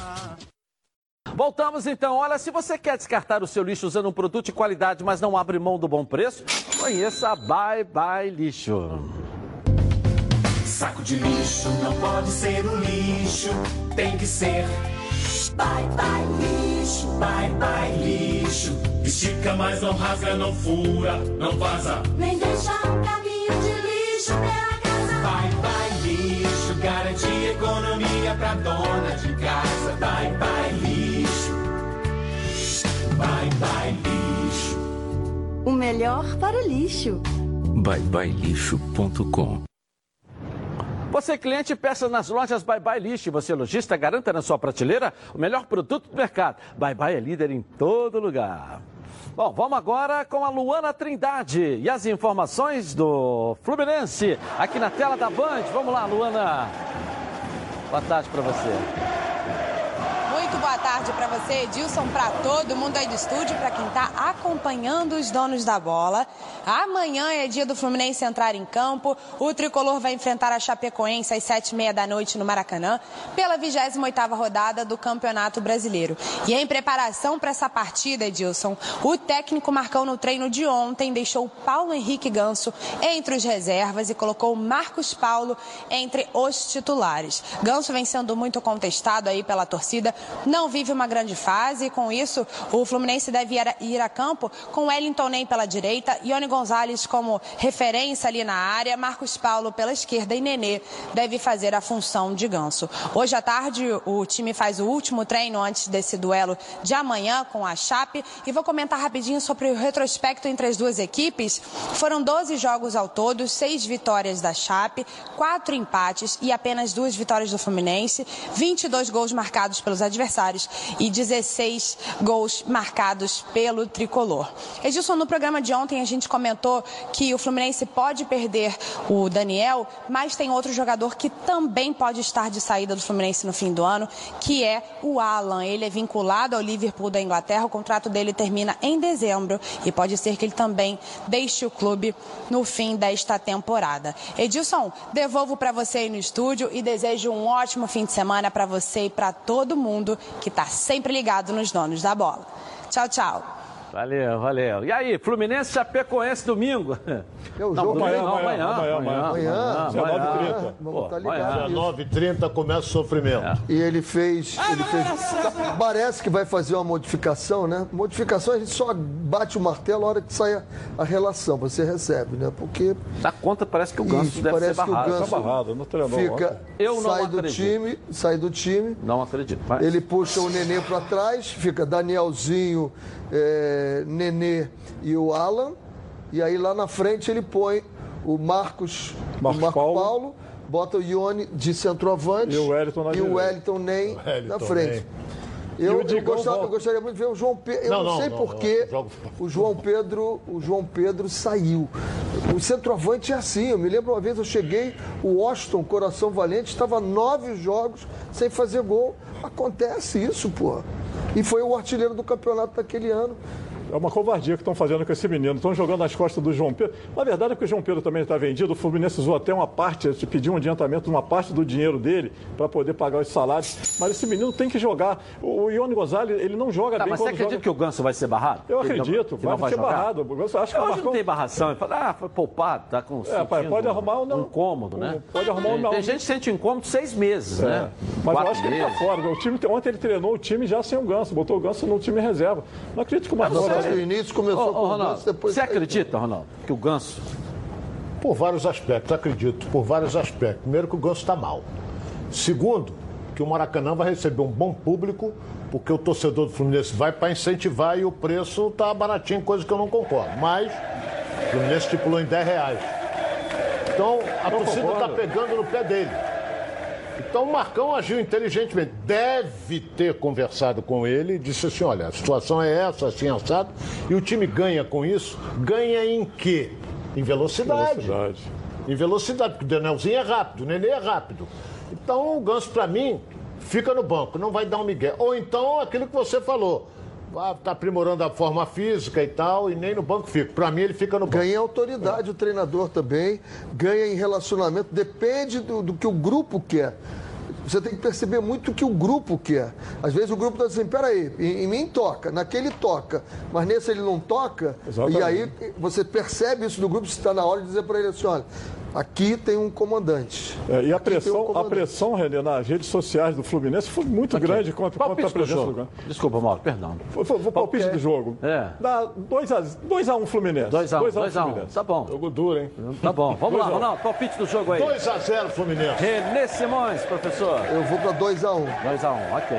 Voltamos então. Olha, se você quer descartar o seu lixo usando um produto de qualidade, mas não abre mão do bom preço, conheça a Bye Bye Lixo. Saco de lixo não pode ser um lixo, tem que ser. Bye bye lixo, bye bye lixo. Estica, mas não rasga, não fura, não vaza. Nem deixa um caminho de lixo pela casa. Bye bye lixo, garante economia pra dona de casa. Bye bye lixo, bye bye lixo. O melhor para o lixo. byebyelixo.com Você cliente, peça nas lojas Bye Bye Lixo. Você lojista, garanta na sua prateleira o melhor produto do mercado. Bye Bye é líder em todo lugar. Bom, vamos agora com a Luana Trindade e as informações do Fluminense aqui na tela da Band. Vamos lá, Luana. Boa tarde para você. Muito boa tarde para você, Edilson, para todo mundo aí do estúdio, para quem está acompanhando os donos da bola. Amanhã é dia do Fluminense entrar em campo. O tricolor vai enfrentar a Chapecoense às sete e meia da noite no Maracanã, pela 28ª rodada do Campeonato Brasileiro. E em preparação para essa partida, Edilson, o técnico Marcão no treino de ontem deixou Paulo Henrique Ganso entre os reservas e colocou Marcos Paulo entre os titulares. Ganso vem sendo muito contestado aí pela torcida, não vive uma grande fase e com isso o Fluminense deve ir a, campo com Wellington Ney pela direita, Ione Gonzalez como referência ali na área, Marcos Paulo pela esquerda e Nenê deve fazer a função de ganso. Hoje à tarde o time faz o último treino antes desse duelo de amanhã com a Chape e vou comentar rapidinho sobre o retrospecto entre as duas equipes. Foram 12 jogos ao todo, seis vitórias da Chape, quatro empates e apenas duas vitórias do Fluminense, 22 gols marcados pelos adversários e 16 gols marcados pelo tricolor. Edilson, no programa de ontem a gente comentou que o Fluminense pode perder o Daniel, mas tem outro jogador que também pode estar de saída do Fluminense no fim do ano, que é o Alan. Ele é vinculado ao Liverpool da Inglaterra, o contrato dele termina em dezembro e pode ser que ele também deixe o clube no fim desta temporada. Edilson, devolvo para você aí no estúdio e desejo um ótimo fim de semana para você e para todo mundo que está sempre ligado nos donos da bola. Tchau, tchau. Valeu, valeu. E aí, Fluminense Chapecoense domingo? É o jogo domingo amanhã, amanhã, amanhã, amanhã, amanhã, amanhã. amanhã. 19h30. Vamos estar ligados. 19h30 começa o sofrimento. E ele fez, ele fez. Parece que vai fazer uma modificação, né? Modificação a gente só bate o martelo na hora que sai a, a relação, você recebe, né? Porque. Da conta parece que o Ganso Isso, deve parece ser que o barrado. Ganso Tá barrado, não treinou fica. Eu não sai do acredito. time, sai do time. Não acredito. Vai. Ele puxa o Nenê para trás, fica Danielzinho, é, Nenê e o Alan. E aí lá na frente ele põe o Marcos, Marcos o Marco Paulo. Paulo. bota o Ione de centroavante E o Wellington na e o. Wellington Ney Wellington na frente. Ney. Eu, E o eu, gostava- eu gostaria muito de ver o João Pedro. Eu Não, não, sei não, porquê não, o João Pedro, o João Pedro saiu. O centroavante é assim. Eu me lembro uma vez eu cheguei, o Washington Coração Valente estava nove jogos sem fazer gol. Acontece isso, pô. E foi o artilheiro do campeonato daquele ano. É uma covardia que estão fazendo com esse menino. Estão jogando nas costas do João Pedro. Na verdade é que o João Pedro também está vendido. O Fluminense usou até uma parte, te pediu um adiantamento de uma parte do dinheiro dele para poder pagar os salários. Mas esse menino tem que jogar. O o Ione Gonzalez, ele não joga Tá, bem mas você acredita joga... que o Ganso vai ser barrado? Eu ele não- acredito, não vai ser jogar? barrado. Eu acho que Eu o acho que não Marcão- tem barração. Ele fala, ah, foi poupado, tá com É, pai, sentindo pode arrumar não. um incômodo, né? Pode arrumar ou tem, não. tem gente que sente incômodo seis meses, É. né? Mas eu Quatro acho que ele tá meses. fora. O time, ontem ele treinou o time já sem o Ganso, botou o Ganso no time reserva. Não acredito que o Marcão Mas o início começou Ô, ô, com o Ronaldo, Ganso, depois você acredita, Ronaldo, que o Ganso Por vários aspectos, acredito, por vários aspectos. Primeiro, que o Ganso está mal. Segundo, que o Maracanã vai receber um bom público, porque o torcedor do Fluminense vai para incentivar e o preço está baratinho, coisa que eu não concordo. Mas o Fluminense estipulou em 10 reais. Então, a torcida está pegando no pé dele. Então o Marcão agiu inteligentemente. Deve ter conversado com ele e disse assim: olha, a situação é essa, assim, assado. E o time ganha com isso. Ganha em quê? Em velocidade. Velocidade. Em velocidade, porque o Danielzinho é rápido, o Nenê é rápido. Então o Ganso, para mim, fica no banco, não vai dar um migué. Ou então aquilo que você falou. Tá aprimorando a forma física e tal, e nem no banco fica. Para mim, ele fica no banco. Ganha autoridade é. o treinador também, ganha em relacionamento, depende do, do que o grupo quer você tem que perceber muito o que o grupo quer. Às vezes o grupo está dizendo, peraí, em, em mim toca, naquele toca, mas nesse ele não toca. Exatamente. E aí você percebe isso do grupo, você está na hora de dizer para ele assim, olha, Aqui tem um comandante. É, e a pressão, um a pressão, René, nas redes sociais do Fluminense foi muito okay. grande contra, contra a presença do, do Desculpa, Mauro, perdão. Foi, foi, foi o palpite do jogo. É. Dá 2x1 um Fluminense. 2x1 um, dois a um, Tá bom. Jogo duro, hein? Tá bom. Vamos lá, Ronaldo, palpite do jogo aí. 2x0 Fluminense. René Simões, professor. Eu vou para 2x1. 2x1, ok.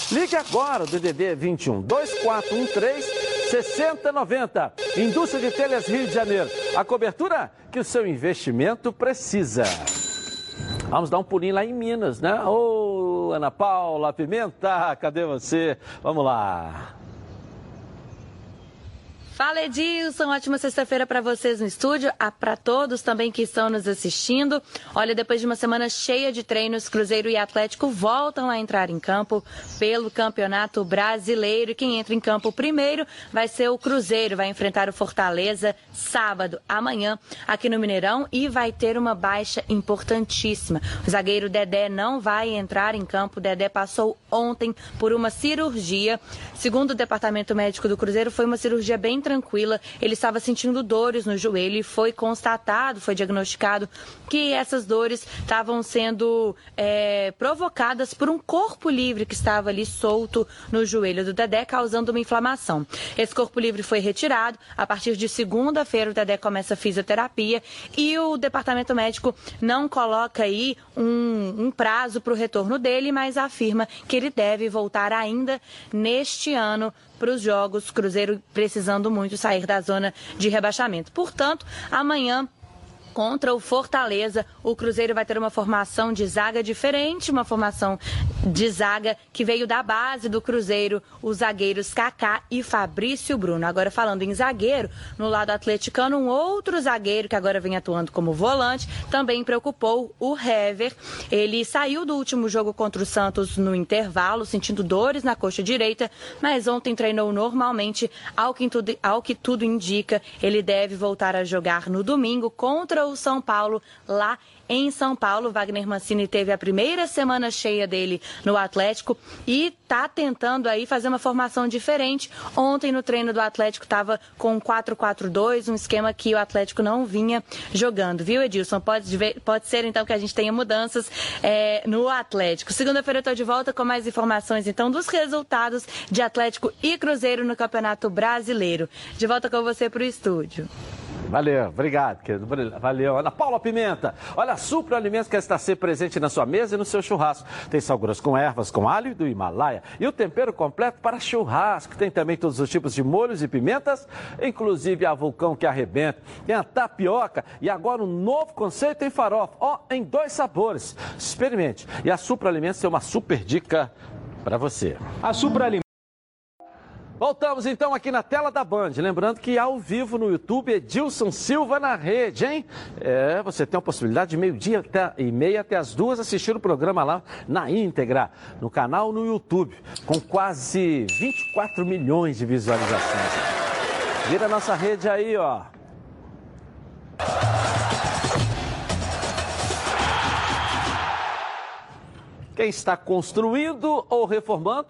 Ligue agora, o DDD 21 2413 6090. Indústria de Telhas Rio de Janeiro. A cobertura que o seu investimento precisa. Vamos dar um pulinho lá em Minas, né? Ô, oh, Ana Paula Pimenta, cadê você? Vamos lá. Fala Edilson, ótima sexta-feira para vocês no estúdio, ah, para todos também que estão nos assistindo. Olha, depois de uma semana cheia de treinos, Cruzeiro e Atlético voltam a entrar em campo pelo Campeonato Brasileiro. Quem entra em campo primeiro vai ser o Cruzeiro, vai enfrentar o Fortaleza sábado, amanhã, aqui no Mineirão e vai ter uma baixa importantíssima. O zagueiro Dedé não vai entrar em campo. O Dedé passou ontem por uma cirurgia. Segundo o departamento médico do Cruzeiro, foi uma cirurgia bem tranquila. Ele estava sentindo dores no joelho e foi constatado, foi diagnosticado que essas dores estavam sendo é, provocadas por um corpo livre que estava ali solto no joelho do Dedé, causando uma inflamação. Esse corpo livre foi retirado. A partir de segunda-feira, o Dedé começa a fisioterapia e o departamento médico não coloca aí um, um prazo para o retorno dele, mas afirma que ele deve voltar ainda neste ano para os jogos, Cruzeiro precisando muito sair da zona de rebaixamento. Portanto, amanhã contra o Fortaleza. O Cruzeiro vai ter uma formação de zaga diferente, uma formação de zaga que veio da base do Cruzeiro, os zagueiros Kaká e Fabrício Bruno. Agora falando em zagueiro, no lado atleticano, um outro zagueiro que agora vem atuando como volante, também preocupou o Hever. Ele saiu do último jogo contra o Santos no intervalo, sentindo dores na coxa direita, mas ontem treinou normalmente, ao que tudo, ao que tudo indica, ele deve voltar a jogar no domingo contra contra o São Paulo lá em São Paulo. Wagner Mancini teve a primeira semana cheia dele no Atlético e está tentando aí fazer uma formação diferente. Ontem no treino do Atlético estava com 4-4-2, um esquema que o Atlético não vinha jogando, viu, Edilson? Pode, ver, pode ser então que a gente tenha mudanças é, no Atlético. Segunda-feira eu estou de volta com mais informações então dos resultados de Atlético e Cruzeiro no Campeonato Brasileiro. De volta com você para o estúdio. Valeu, obrigado, querido. Valeu. Ana Paula Pimenta. Olha, Supra Alimentos quer estar sempre presente na sua mesa e no seu churrasco. Tem sal grosso com ervas, com alho do Himalaia e o tempero completo para churrasco. Tem também todos os tipos de molhos e pimentas, inclusive a vulcão que arrebenta. Tem a tapioca e agora um novo conceito em farofa. Ó, em dois sabores. Experimente. E a Supra Alimentos tem uma super dica para você. A Supra Alimentos Voltamos então aqui na tela da Band. Lembrando que ao vivo no YouTube, Edilson Silva na rede, hein? É, você tem a possibilidade de meio-dia e meia até as duas assistir o programa lá na íntegra, no canal no YouTube, com quase 24 milhões de visualizações. Vira a nossa rede aí, ó. Quem está construindo ou reformando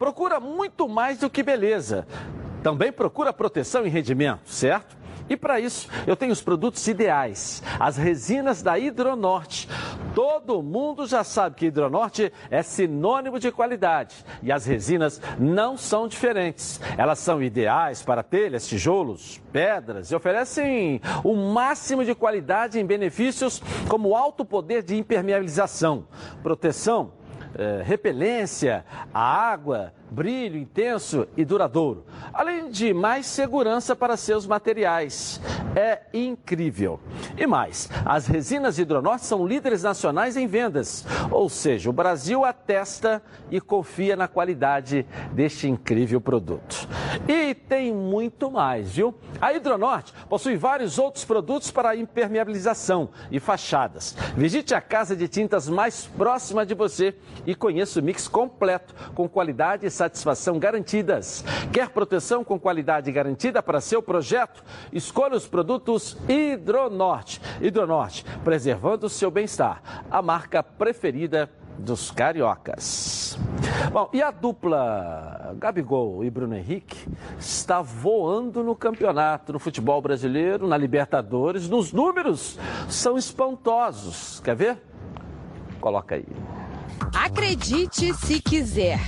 procura muito mais do que beleza. Também procura proteção e rendimento, certo? E para isso, eu tenho os produtos ideais, as resinas da Hidronorte. Todo mundo já sabe que Hidronorte é sinônimo de qualidade e as resinas não são diferentes. Elas são ideais para telhas, tijolos, pedras e oferecem o máximo de qualidade em benefícios como alto poder de impermeabilização, proteção é, repelência à água, brilho intenso e duradouro, além de mais segurança para seus materiais. É incrível. E mais, as resinas Hidronorte são líderes nacionais em vendas, ou seja, o Brasil atesta e confia na qualidade deste incrível produto. E tem muito mais, viu? A Hidronorte possui vários outros produtos para impermeabilização e fachadas. Visite a casa de tintas mais próxima de você e conheça o mix completo com qualidade e satisfação garantidas. Quer proteção com qualidade garantida para seu projeto? Escolha os produtos Hidronorte. Hidronorte, preservando o seu bem-estar. A marca preferida dos cariocas. Bom, e a dupla Gabigol e Bruno Henrique está voando no campeonato, no futebol brasileiro, na Libertadores. Nos números são espantosos. Quer ver? Coloca aí. Acredite se quiser.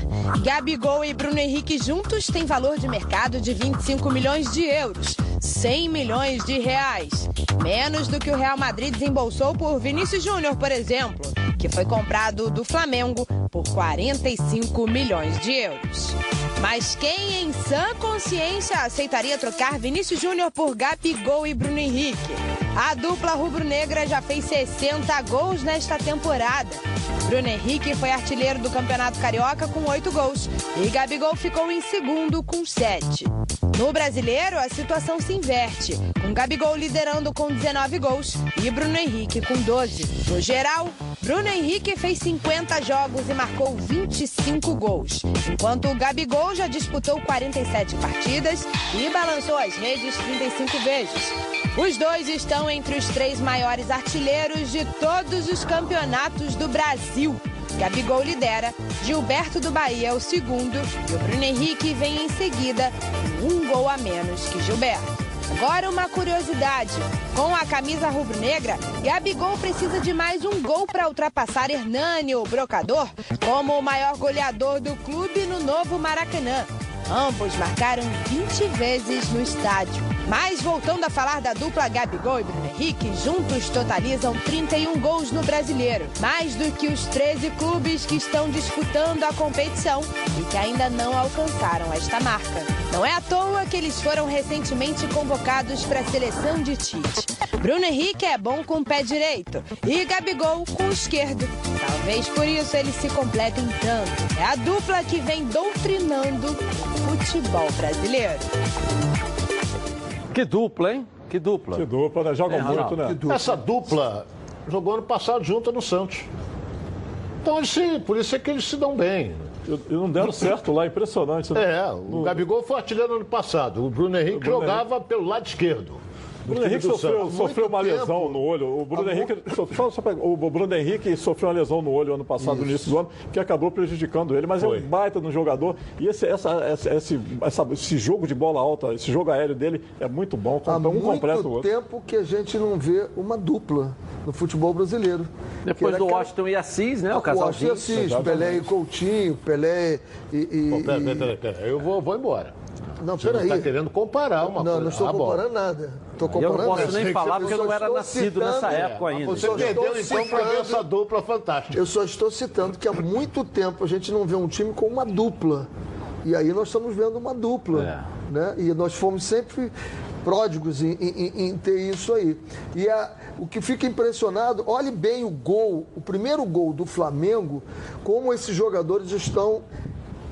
Gabigol e Bruno Henrique juntos têm valor de mercado de 25 milhões de euros, 100 milhões de reais. Menos do que o Real Madrid desembolsou por Vinícius Júnior, por exemplo, que foi comprado do Flamengo por 45 milhões de euros. Mas quem em sã consciência aceitaria trocar Vinícius Júnior por Gabigol e Bruno Henrique? A dupla rubro-negra já fez 60 gols nesta temporada. Bruno Henrique foi artilheiro do Campeonato Carioca com 8 gols e Gabigol ficou em segundo com 7. No brasileiro, a situação se inverte, com Gabigol liderando com 19 gols e Bruno Henrique com 12. No geral, Bruno Henrique fez 50 jogos e marcou 25 gols, enquanto o Gabigol já disputou 47 partidas e balançou as redes 35 vezes. Os dois estão entre os três maiores artilheiros de todos os campeonatos do Brasil. Gabigol lidera, Gilberto do Bahia é o segundo e o Bruno Henrique vem em seguida, um gol a menos que Gilberto. Agora uma curiosidade. Com a camisa rubro-negra, Gabigol precisa de mais um gol para ultrapassar Hernani, o brocador, como o maior goleador do clube no novo Maracanã. Ambos marcaram 20 vezes no estádio. Mas voltando a falar da dupla Gabigol e Bruno Henrique, juntos totalizam 31 gols no brasileiro, mais do que os 13 clubes que estão disputando a competição e que ainda não alcançaram esta marca. Não é à toa que eles foram recentemente convocados para a seleção de Tite. Bruno Henrique é bom com o pé direito e Gabigol com o esquerdo. Talvez por isso eles se completem tanto. É a dupla que vem doutrinando futebol brasileiro. Que dupla, hein? Que dupla. Que dupla, né? Jogam É, muito, né? dupla. Essa dupla jogou ano passado junto no Santos. Então, eles se, por isso é que eles se dão bem. E não deram certo lá, impressionante. né? É, o Gabigol foi artilheiro ano passado. O Bruno Henrique Bruno jogava pelo lado esquerdo. O Bruno Henrique do sofreu, sofreu uma Muito lesão tempo. no olho. O Bruno Henrique, só- só- só pra- o Bruno Henrique sofreu uma lesão no olho ano passado, no início do ano, que acabou prejudicando ele. Mas é Foi. um baita no jogador. E esse, essa, essa- esse, essa- esse jogo de bola alta, esse jogo aéreo dele é muito bom. Há Um completa o muito outro. tempo que a gente não vê uma dupla no futebol brasileiro. Depois do Washington e Assis, né? O aquela- Washington e. Assis, Exatamente. Pelé e Coutinho, Pelé e... e- Pô, e- pera, pera, pera. Eu vou, vou embora. Não, Você não peraí. está querendo comparar uma Não, coisa. não estou Ah, bom. comparando nada. Estou Eu não comparando posso nem falar porque eu só não era estou nascido nessa citando- época ainda. Você perdeu estou então para ver citando- essa dupla fantástica. Eu só estou citando que há muito tempo a gente não vê um time com uma dupla. E aí nós estamos vendo uma dupla. Né? E nós fomos sempre pródigos em, em- em ter isso aí. E a- o que fica impressionado, olhe bem o gol, o primeiro gol do Flamengo, como esses jogadores estão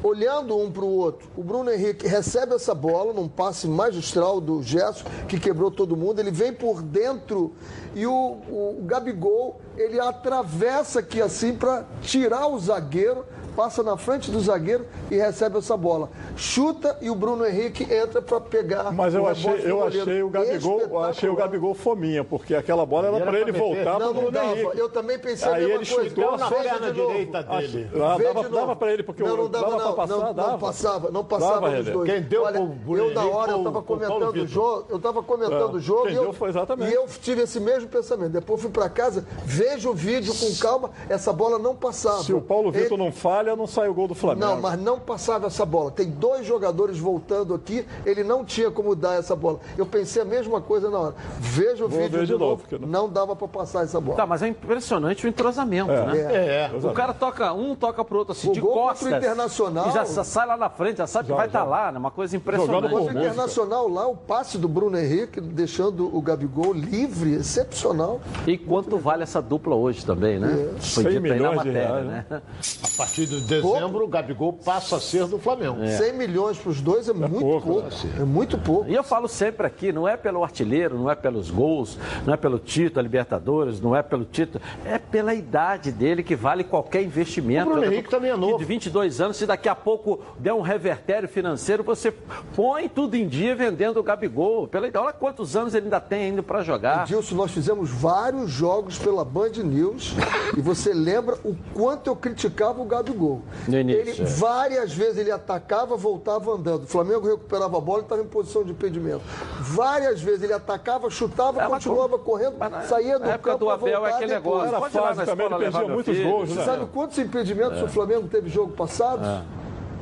olhando um para o outro. O Bruno Henrique recebe essa bola num passe magistral do Gerson, que quebrou todo mundo. Ele vem por dentro e o, o Gabigol ele atravessa aqui assim para tirar o zagueiro, passa na frente do zagueiro e recebe essa bola. Chuta e o Bruno Henrique entra para pegar. Mas eu o achei, eu achei o Gabigol, eu achei o Gabigol fominha, porque aquela bola era para ele voltar pro não Bruno dava. Henrique. Eu também pensei a Aí mesma ele coisa. chutou Deu a veja perna direita dele. Ah, dava, de dava para ele, porque não, não o- dava, dava não, pra passar, não, dava. não passava, não passava Dava, dois. Quem deu Olha, pro Bruno eu na Henrique hora eu o- estava o Paulo comentando o Vitor. jogo, eu estava comentando o jogo quem e eu, foi exatamente. e eu tive esse mesmo pensamento. Depois fui para casa, vejo o vídeo com calma, essa bola não passava. Se o Paulo Vitor não falha, falha, não sai o gol do Flamengo. Não, mas não passava essa bola. Tem dois jogadores voltando aqui, ele não tinha como dar essa bola. Eu pensei a mesma coisa na hora. Veja o Vou vídeo ver de, de novo. novo, Não dava para passar essa bola. Tá, mas é impressionante o entrosamento, É. né? É. O cara toca um, toca pro outro assim, O de gol costas. Internacional- E já sa- sai lá na frente, já sabe que vai estar lá, né? Uma coisa impressionante. O Internacional lá, o passe do Bruno Henrique, deixando o Gabigol livre, excepcional. E quanto vale essa dupla hoje também, né? É. Foi 100 dito aí na milhões de matéria, reais, né? A partir de dezembro, o Gabigol passa a ser do Flamengo. 100 milhões para os dois é, muito pouco. É muito pouco. E eu falo sempre aqui, não é pelo artilheiro, não é pelos gols, não é pelo título, a Libertadores, não é pelo título, é pela idade dele que vale qualquer investimento. O Bruno Eu tô- Henrique também é novo. De 22 anos, se daqui a pouco der um revertério financeiro, você põe tudo em dia vendendo o Gabigol. Pela idade. Olha quantos anos ele ainda tem ainda para jogar. Edilson, nós fizemos vários jogos pela Band News e você lembra o quanto eu criticava o Gabigol. No início, ele, é. Várias vezes ele atacava, voltava andando. O Flamengo recuperava a bola e estava em posição de impedimento. Várias vezes ele atacava, chutava, continuava correndo, saía do na época campo do Abel é aquele negócio. Era Pode na também, ele perdia muitos filho. gols, Você né? sabe quantos impedimentos É. o Flamengo teve jogo passado?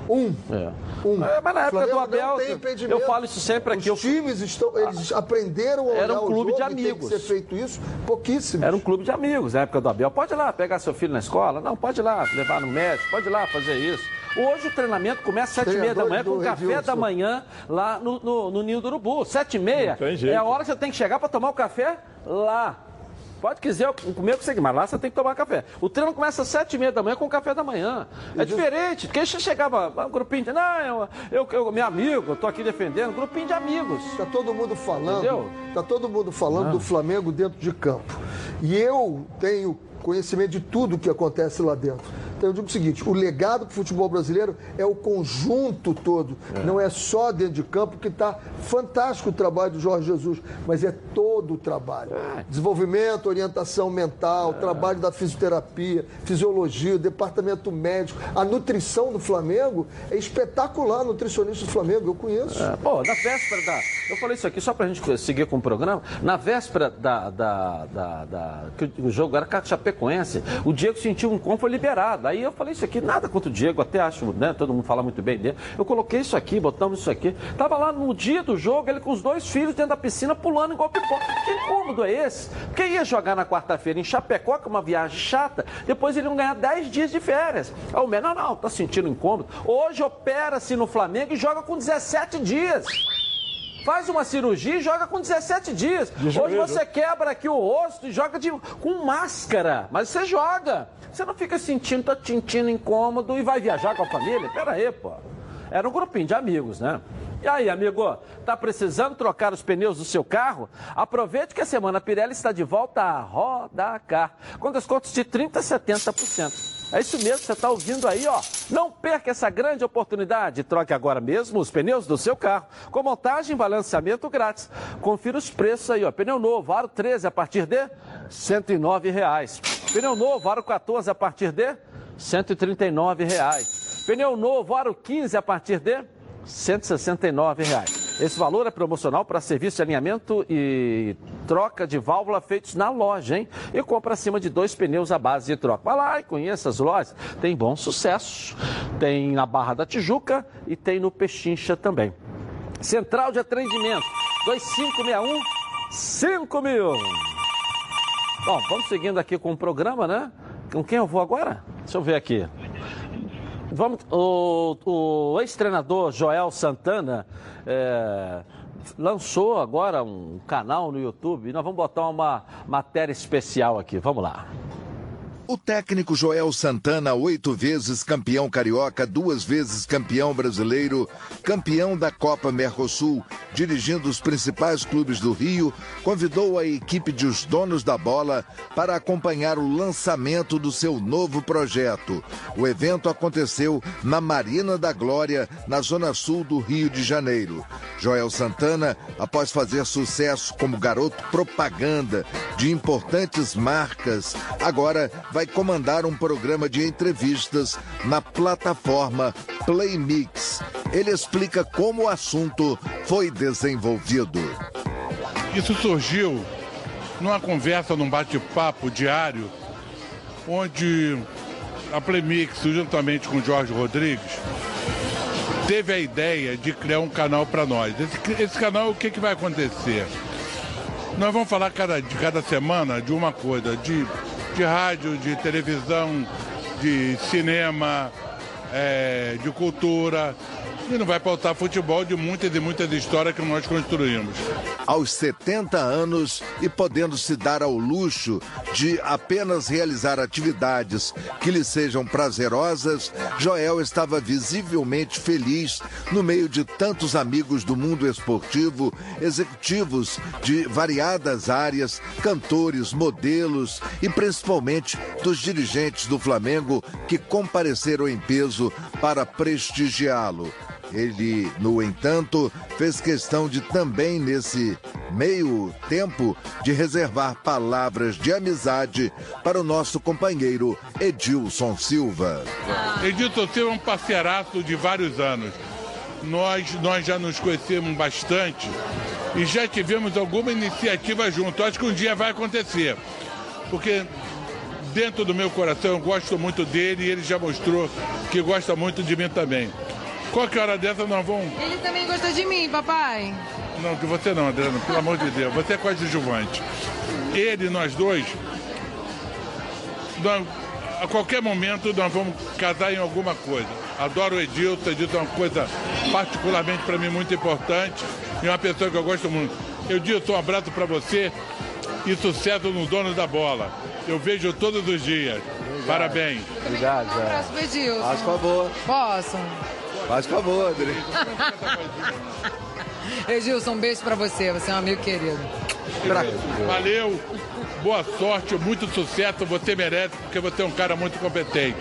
Um. É. Um. É, mas na época do Abel, eu- falo isso sempre aqui, Os times estão, eles aprenderam a Era um clube de jogo tem que amigos. ser feito isso, pouquíssimos. Era um clube de amigos na época do Abel. Pode ir lá pegar seu filho na escola? Não, pode ir lá levar no médico, pode ir lá fazer isso. Hoje o treinamento começa às sete e meia da manhã com café Edilson. da manhã lá no, no, no Ninho do Urubu. Sete e meia tem jeito. é a hora que você tem que chegar para tomar o café lá. Pode quiser comer o que você quiser, mas lá você tem que tomar café. O treino começa às sete e meia da manhã com o café da manhã. É diferente, porque você chegava, um grupinho de, não, eu, eu, eu- meu amigo, eu tô aqui defendendo, grupinho de amigos. Tá todo mundo falando, Entendeu? tá todo mundo falando Ah. do Flamengo dentro de campo. E eu tenho conhecimento de tudo que acontece lá dentro. Então eu digo o seguinte, o legado do futebol brasileiro é o conjunto todo, não é só dentro de campo que está fantástico o trabalho do Jorge Jesus, mas é todo o trabalho. Desenvolvimento, orientação mental, trabalho da fisioterapia, fisiologia, o departamento médico, a nutrição do Flamengo é espetacular, nutricionista do Flamengo, eu conheço. É, pô, na véspera da. Eu falei isso aqui só pra gente seguir com o programa. Na véspera da. da, da, da- que o jogo era com a Chapecoense, o Diego sentiu um com foi liberado. Aí eu falei isso aqui, nada contra o Diego, até acho, né? Todo mundo fala muito bem dele. Eu coloquei isso aqui, botamos isso aqui. Tava lá no dia do jogo, ele com os dois filhos dentro da piscina pulando igual pipoca. Que incômodo é esse? Porque ia jogar na quarta-feira em Chapecó, que é uma viagem chata, depois eles iam ganhar 10 dias de férias. Aí o menor, não, tá sentindo incômodo. Hoje opera-se no Flamengo e joga com 17 dias. Faz uma cirurgia e joga com 17 dias. Hoje você quebra aqui o rosto e joga de- com máscara. Mas você joga. Você não fica sentindo, tá sentindo incômodo e vai viajar com a família? Pera aí, pô. Era um grupinho de amigos, né? E aí, amigo, tá precisando trocar os pneus do seu carro? Aproveite que a Semana Pirelli está de volta a Rodacar, com descontos de 30% a 70%. É isso mesmo, você está ouvindo aí, ó. Não perca essa grande oportunidade. Troque agora mesmo os pneus do seu carro, com montagem e balanceamento grátis. Confira os preços aí, ó. Pneu novo, aro 13 a partir de 109 reais. Pneu novo, aro 14 a partir de 139 reais. Pneu novo, aro 15 a partir de 169 reais. Esse valor é promocional para serviço de alinhamento e troca de válvula feitos na loja, hein? E compra acima de dois pneus à base de troca. Vai lá e conheça as lojas. Tem bom sucesso. Tem na Barra da Tijuca e tem no Pechincha também. Central de atendimento 2561 5000. Bom, vamos seguindo aqui com o programa, né? Com quem eu vou agora? Deixa eu ver aqui. Vamos, o, o ex-treinador Joel Santana é, lançou agora um canal no YouTube e nós vamos botar uma matéria especial aqui. Vamos lá. O técnico Joel Santana, oito vezes campeão carioca, duas vezes campeão brasileiro, campeão da Copa Mercosul, dirigindo os principais clubes do Rio, convidou a equipe de Os Donos da Bola para acompanhar o lançamento do seu novo projeto. O evento aconteceu na Marina da Glória, na zona sul do Rio de Janeiro. Joel Santana, após fazer sucesso como garoto propaganda de importantes marcas, agora vai comandar um programa de entrevistas na plataforma Play Mix. Ele explica como o assunto foi desenvolvido. Isso surgiu numa conversa, num bate-papo diário, onde a Playmix, juntamente com o Jorge Rodrigues, teve a ideia de criar um canal para nós. Esse, esse, canal, o que, que vai acontecer? Nós vamos falar cada, cada semana de uma coisa, de, de rádio, de televisão, de cinema, é, de cultura, e não vai pautar futebol de muitas e muitas histórias que nós construímos. Aos 70 anos e podendo se dar ao luxo de apenas realizar atividades que lhe sejam prazerosas, Joel estava visivelmente feliz no meio de tantos amigos do mundo esportivo, executivos de variadas áreas, cantores, modelos e principalmente dos dirigentes do Flamengo que compareceram em peso para prestigiá-lo. Ele, no entanto, fez questão de também nesse meio tempo de reservar palavras de amizade para o nosso companheiro Edilson Silva. Edilson Silva é um parceiraço de vários anos. Nós, nós já nos conhecemos bastante e já tivemos alguma iniciativa junto. Acho que um dia vai acontecer. Porque dentro do meu coração eu gosto muito dele e ele já mostrou que gosta muito de mim também. Qualquer hora dessa nós vamos. Ele também gosta de mim, papai. Não, de você não, Adriano, pelo amor de Deus. Você é coadjuvante. Ele, nós dois, nós, a qualquer momento nós vamos casar em alguma coisa. Adoro o Edilson, Edilson é uma coisa particularmente para mim muito importante e uma pessoa que eu gosto muito. Edilson, um abraço para você e sucesso no dono da bola. Eu vejo todos os dias. Obrigado. Parabéns. Obrigado, Um abraço pro Edilson. Faz favor. Posso? Faz favor, Adri. Edilson, um beijo pra você. Você é um amigo querido. Valeu, boa sorte, muito sucesso. Você merece, porque você é um cara muito competente.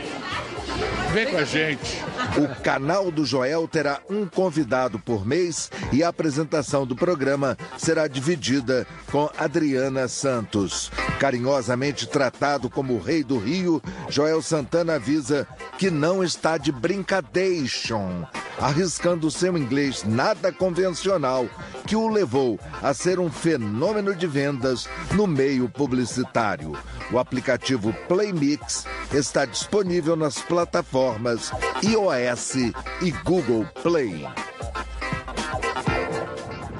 Vem com a gente. O canal do Joel terá um convidado por mês e a apresentação do programa será dividida com Adriana Santos. Carinhosamente tratado como o rei do Rio, Joel Santana avisa que não está de brincadation, arriscando seu inglês nada convencional, que o levou a ser um fenômeno de vendas no meio publicitário. O aplicativo Playmix está disponível nas plataformas iOS e Google Play.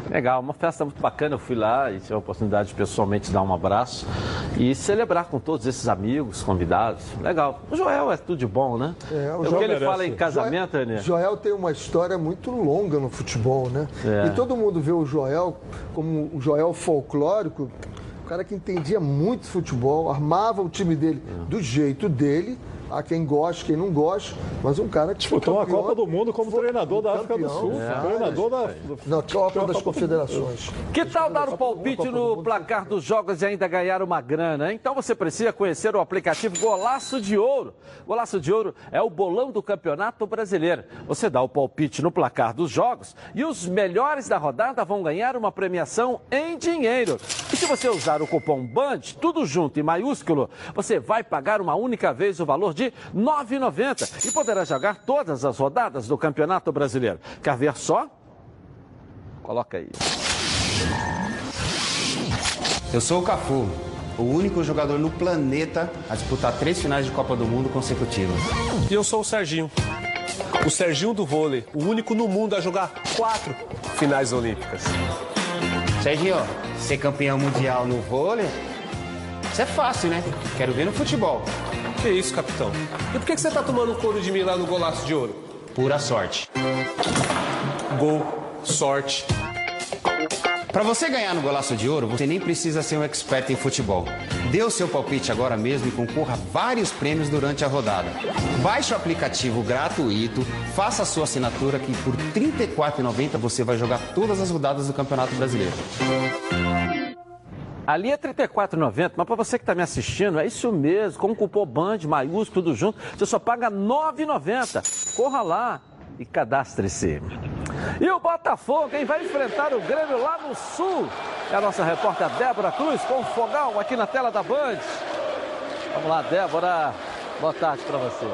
Legal, uma festa muito bacana. Eu fui lá e tive a oportunidade de pessoalmente dar um abraço e celebrar com todos esses amigos, convidados. Legal. O Joel é tudo de bom, né? É, o, que ele fala em casamento, Joel, né? Joel tem uma história muito longa no futebol, né? É. E todo mundo vê o Joel como o Joel folclórico, o cara que entendia muito futebol, armava o time dele do jeito dele. Há quem goste, quem não goste, mas um cara que Disputou foi campeão, Copa do Mundo como treinador da África do. Sul. É. Treinador da. Na Copa das Confederações. Que tal dar o palpite no placar dos jogos e ainda ganhar uma grana? Então você precisa conhecer o aplicativo Golaço de Ouro. Golaço de Ouro é o bolão do Campeonato Brasileiro. Você dá o palpite no placar dos jogos e os melhores da rodada vão ganhar uma premiação em dinheiro. E se você usar o cupom BAND, tudo junto em maiúsculo, você vai pagar uma única vez o valor de R$ 9,90 e poderá jogar todas as rodadas do Campeonato Brasileiro. Quer ver só? Coloca aí. Eu sou o Cafu, o único jogador no planeta a disputar três finais de Copa do Mundo consecutivas. E eu sou o Serginho. O Serginho do vôlei, o único no mundo a jogar quatro finais olímpicas. Serginho, ser campeão mundial no vôlei, isso é fácil, né? Quero ver no futebol. Que isso, capitão? E por que que você tá tomando couro de mim lá no golaço de ouro? Pura sorte. Gol, sorte. Pra você ganhar no Golaço de Ouro, você nem precisa ser um expert em futebol. Dê o seu palpite agora mesmo e concorra a vários prêmios durante a rodada. Baixe o aplicativo gratuito, faça a sua assinatura que por R$ 34,90 você vai jogar todas as rodadas do Campeonato Brasileiro. Ali é R$ 34,90, mas para você que está me assistindo, é isso mesmo, com o cupom BAND, maiúsculo, tudo junto, você só paga R$ 9,90. Corra lá e cadastre-se. E o Botafogo, quem vai enfrentar o Grêmio lá no Sul? É a nossa repórter Débora Cruz com o fogão aqui na tela da Band. Vamos lá, Débora. Boa tarde para você.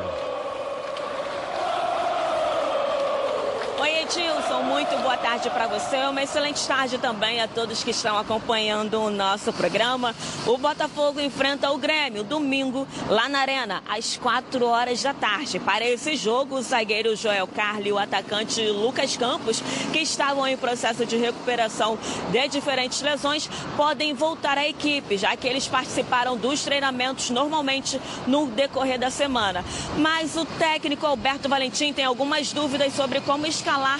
Oi, Edilson, muito boa tarde para você. Uma excelente tarde também a todos que estão acompanhando o nosso programa. O Botafogo enfrenta o Grêmio domingo lá na Arena, às 4 horas da tarde. Para esse jogo, o zagueiro Joel Carli e o atacante Lucas Campos, que estavam em processo de recuperação de diferentes lesões, podem voltar à equipe, já que eles participaram dos treinamentos normalmente no decorrer da semana. Mas o técnico Alberto Valentim tem algumas dúvidas sobre como escalar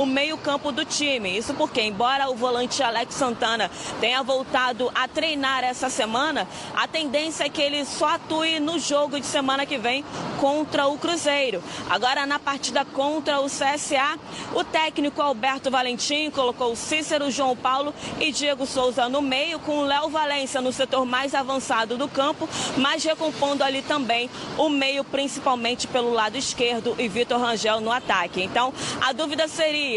o meio-campo do time. Isso porque, embora o volante Alex Santana tenha voltado a treinar essa semana, a tendência é que ele só atue no jogo de semana que vem contra o Cruzeiro. Agora, na partida contra o CSA, o técnico Alberto Valentim colocou Cícero, João Paulo e Diego Souza no meio, com Léo Valência no setor mais avançado do campo, mas recompondo ali também o meio, principalmente pelo lado esquerdo, e Vitor Rangel no ataque. Então, a dúvida seria: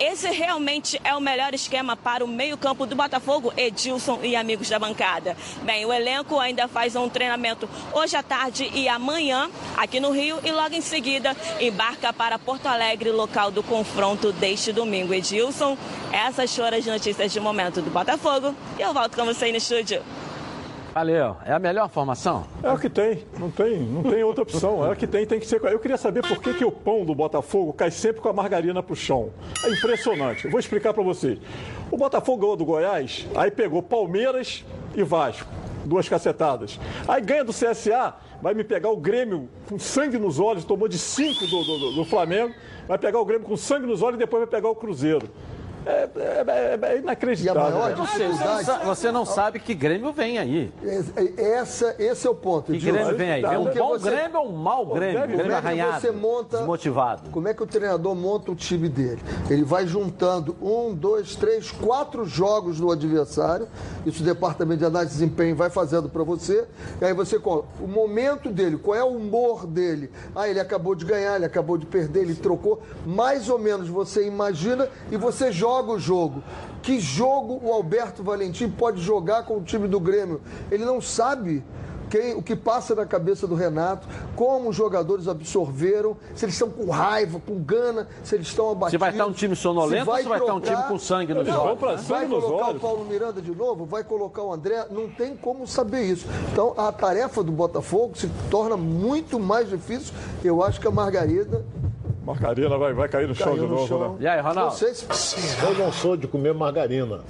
esse realmente é o melhor esquema para o meio-campo do Botafogo, Edilson e amigos da bancada? Bem, o elenco ainda faz um treinamento hoje à tarde e amanhã aqui no Rio e logo em seguida embarca para Porto Alegre, local do confronto deste domingo. Edilson, essas foram as notícias de momento do Botafogo e eu volto com você aí no estúdio. Valeu. É a melhor formação? É o que tem. Não tem, não tem outra opção. É o que tem, tem que ser. Eu queria saber por que, que o pão do Botafogo cai sempre com a margarina pro chão. É impressionante. Eu vou explicar para você. O Botafogo ganhou do Goiás, aí pegou Palmeiras e Vasco. Duas cacetadas. Aí ganha do CSA, vai me pegar o Grêmio com sangue nos olhos, tomou de cinco do, do, do Flamengo, vai pegar o Grêmio com sangue nos olhos e depois vai pegar o Cruzeiro. É, é, é, é inacreditável. E a maior dificuldade... Você, você não sabe que Grêmio vem aí. Essa, esse é o ponto. Que Grêmio vem aí? Vem um bom você... Grêmio ou um mau Grêmio? Grêmio, Grêmio arranhado, você monta, desmotivado. Como é que o treinador monta o time dele? Ele vai juntando um, dois, três, quatro jogos do adversário. Isso o departamento de análise de desempenho vai fazendo para você. E aí você coloca o momento dele, qual é o humor dele. Ah, ele acabou de ganhar, ele acabou de perder, ele trocou. Mais ou menos você imagina e você joga joga o jogo. Que jogo o Alberto Valentim pode jogar com o time do Grêmio? Ele não sabe quem, o que passa na cabeça do Renato, como os jogadores absorveram, se eles estão com raiva, com gana, se eles estão abatidos. Se vai estar um time sonolento ou se vai trocar, estar um time com sangue nos olhos? Né? Vai colocar o Paulo Miranda de novo? Vai colocar o André? Não tem como saber isso. Então, a tarefa do Botafogo se torna muito mais difícil. Eu acho que a Margarida Margarina vai, vai cair no chão de no novo, chão. né? E aí, Ronaldo? Vocês... Eu não sou de comer margarina,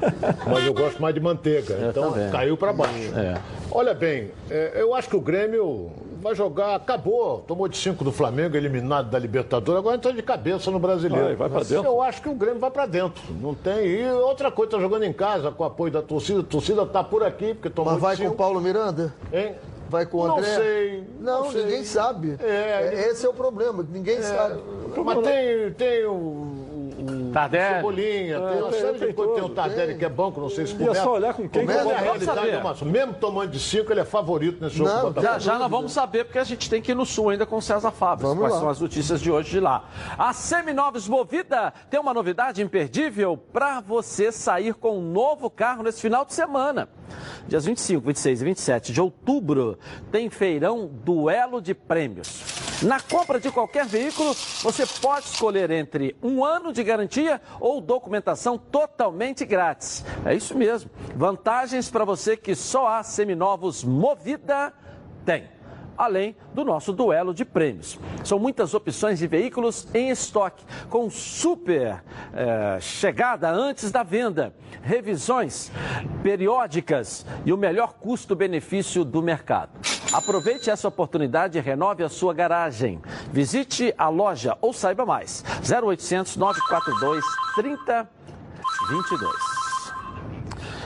mas eu gosto mais de manteiga. Eu então também. caiu para baixo. É. Olha bem, é, eu acho que o Grêmio vai jogar, acabou. Tomou de 5 do Flamengo, eliminado da Libertadores, agora entra de cabeça no brasileiro. Vai, vai para dentro. Eu acho que o Grêmio vai para dentro. Não tem. E outra coisa, tá jogando em casa com o apoio da torcida. A torcida tá por aqui, porque tomou Mas vai com o Paulo Miranda? Hein? Vai com o André? Não sei. Não, não ninguém sei. sabe. É, Esse é o problema, ninguém é, sabe. Mas tem, tem o. o Tardelli. Cebolinha, tem uma série de coisas. Tem o Tardelli que é banco, não sei se começa. E é só olhar com quem começa que a realidade é Mesmo tomando de 5, ele é favorito nesse jogo. Não, já, já nós vamos saber, porque a gente tem que ir no sul ainda com o César Fábio. Quais lá. são as notícias de hoje de lá. A Seminovos Movida tem uma novidade imperdível para você sair com um novo carro nesse final de semana. Dias 25, 26 e 27 de outubro tem feirão Duelo de Prêmios. Na compra de qualquer veículo, você pode escolher entre um ano de garantia ou documentação totalmente grátis. É isso mesmo. Vantagens para você que só a Seminovos Movida tem além do nosso duelo de prêmios. São muitas opções de veículos em estoque, com super é, chegada antes da venda, revisões periódicas e o melhor custo-benefício do mercado. Aproveite essa oportunidade e renove a sua garagem. Visite a loja ou saiba mais. 0800 942 3022.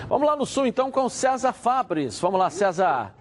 Vamos lá no sul então com César Fabres. Vamos lá, César.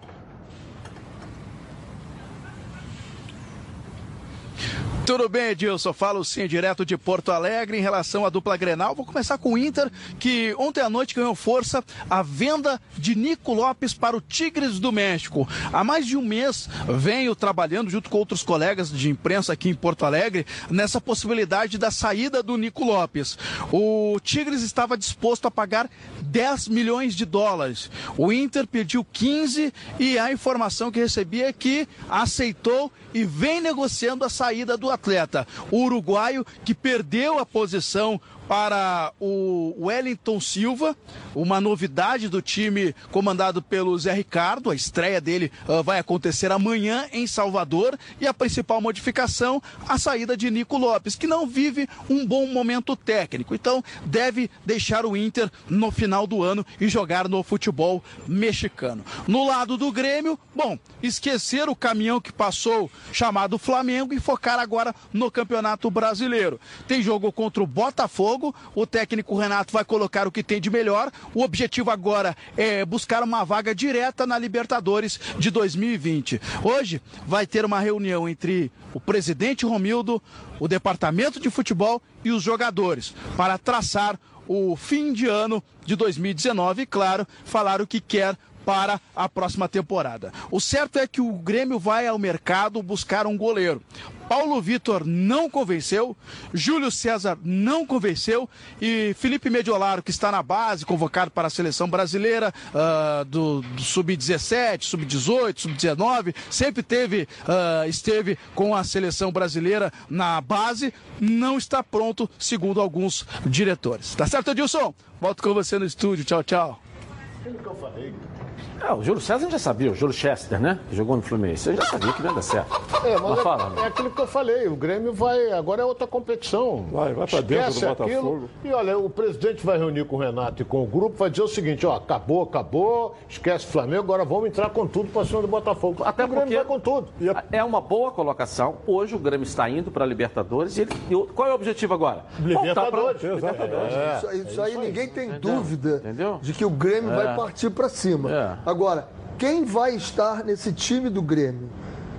Tudo bem, Edilson? Falo sim direto de Porto Alegre em relação à dupla Grenal. Vou começar com o Inter, que ontem à noite ganhou força a venda de Nico Lopes para o Tigres do México. Há mais de um mês venho trabalhando junto com outros colegas de imprensa aqui em Porto Alegre nessa possibilidade da saída do Nico Lopes. O Tigres estava disposto a pagar 10 milhões de dólares. O Inter pediu 15 e a informação que recebi é que aceitou e vem negociando a saída do atleta atleta uruguaio que perdeu a posição para o Wellington Silva, uma novidade do time comandado pelo Zé Ricardo. A estreia dele uh, vai acontecer amanhã em Salvador e a principal modificação, a saída de Nico Lopes, que não vive um bom momento técnico. Então, deve deixar o Inter no final do ano e jogar no futebol mexicano. No lado do Grêmio, bom, esquecer o caminhão que passou chamado Flamengo e focar agora no Campeonato Brasileiro. Tem jogo contra o Botafogo jogo. O técnico Renato vai colocar o que tem de melhor. O objetivo agora é buscar uma vaga direta na Libertadores de 2020. Hoje vai ter uma reunião entre o presidente Romildo, o departamento de futebol e os jogadores para traçar o fim de ano de 2019 e, claro, falar o que quer para a próxima temporada. O certo é que o Grêmio vai ao mercado buscar um goleiro. Paulo Vitor não convenceu, Júlio César não convenceu e Felipe Mediolaro, que está na base, convocado para a seleção brasileira uh, do, do sub-17, sub-18, sub-19, sempre teve, uh, esteve com a seleção brasileira na base, não está pronto, segundo alguns diretores. Tá certo, Edilson? Volto com você no estúdio. Tchau, tchau. O que eu falei? É, o Júlio César já sabia, o Júlio Chester, né? Que jogou no Fluminense. Ele já sabia que não ia dar certo. É, mas, mas é, fala, é, aquilo que eu falei, o Grêmio vai. Agora é outra competição. Vai, vai pra dentro do Botafogo. Aquilo, e olha, o presidente vai reunir com o Renato e com o grupo, vai dizer o seguinte: ó, acabou, acabou, esquece o Flamengo, agora vamos entrar com tudo pra cima do Botafogo. Até o Grêmio porque vai com tudo. É uma boa colocação. Hoje o Grêmio está indo para a Libertadores. E ele, qual é o objetivo agora? Libertadores. Pra... Libertadores. É. Isso, isso, isso, aí ninguém tem Entendeu? dúvida Entendeu? de que o Grêmio vai partir para cima. É. Agora, quem vai estar nesse time do Grêmio?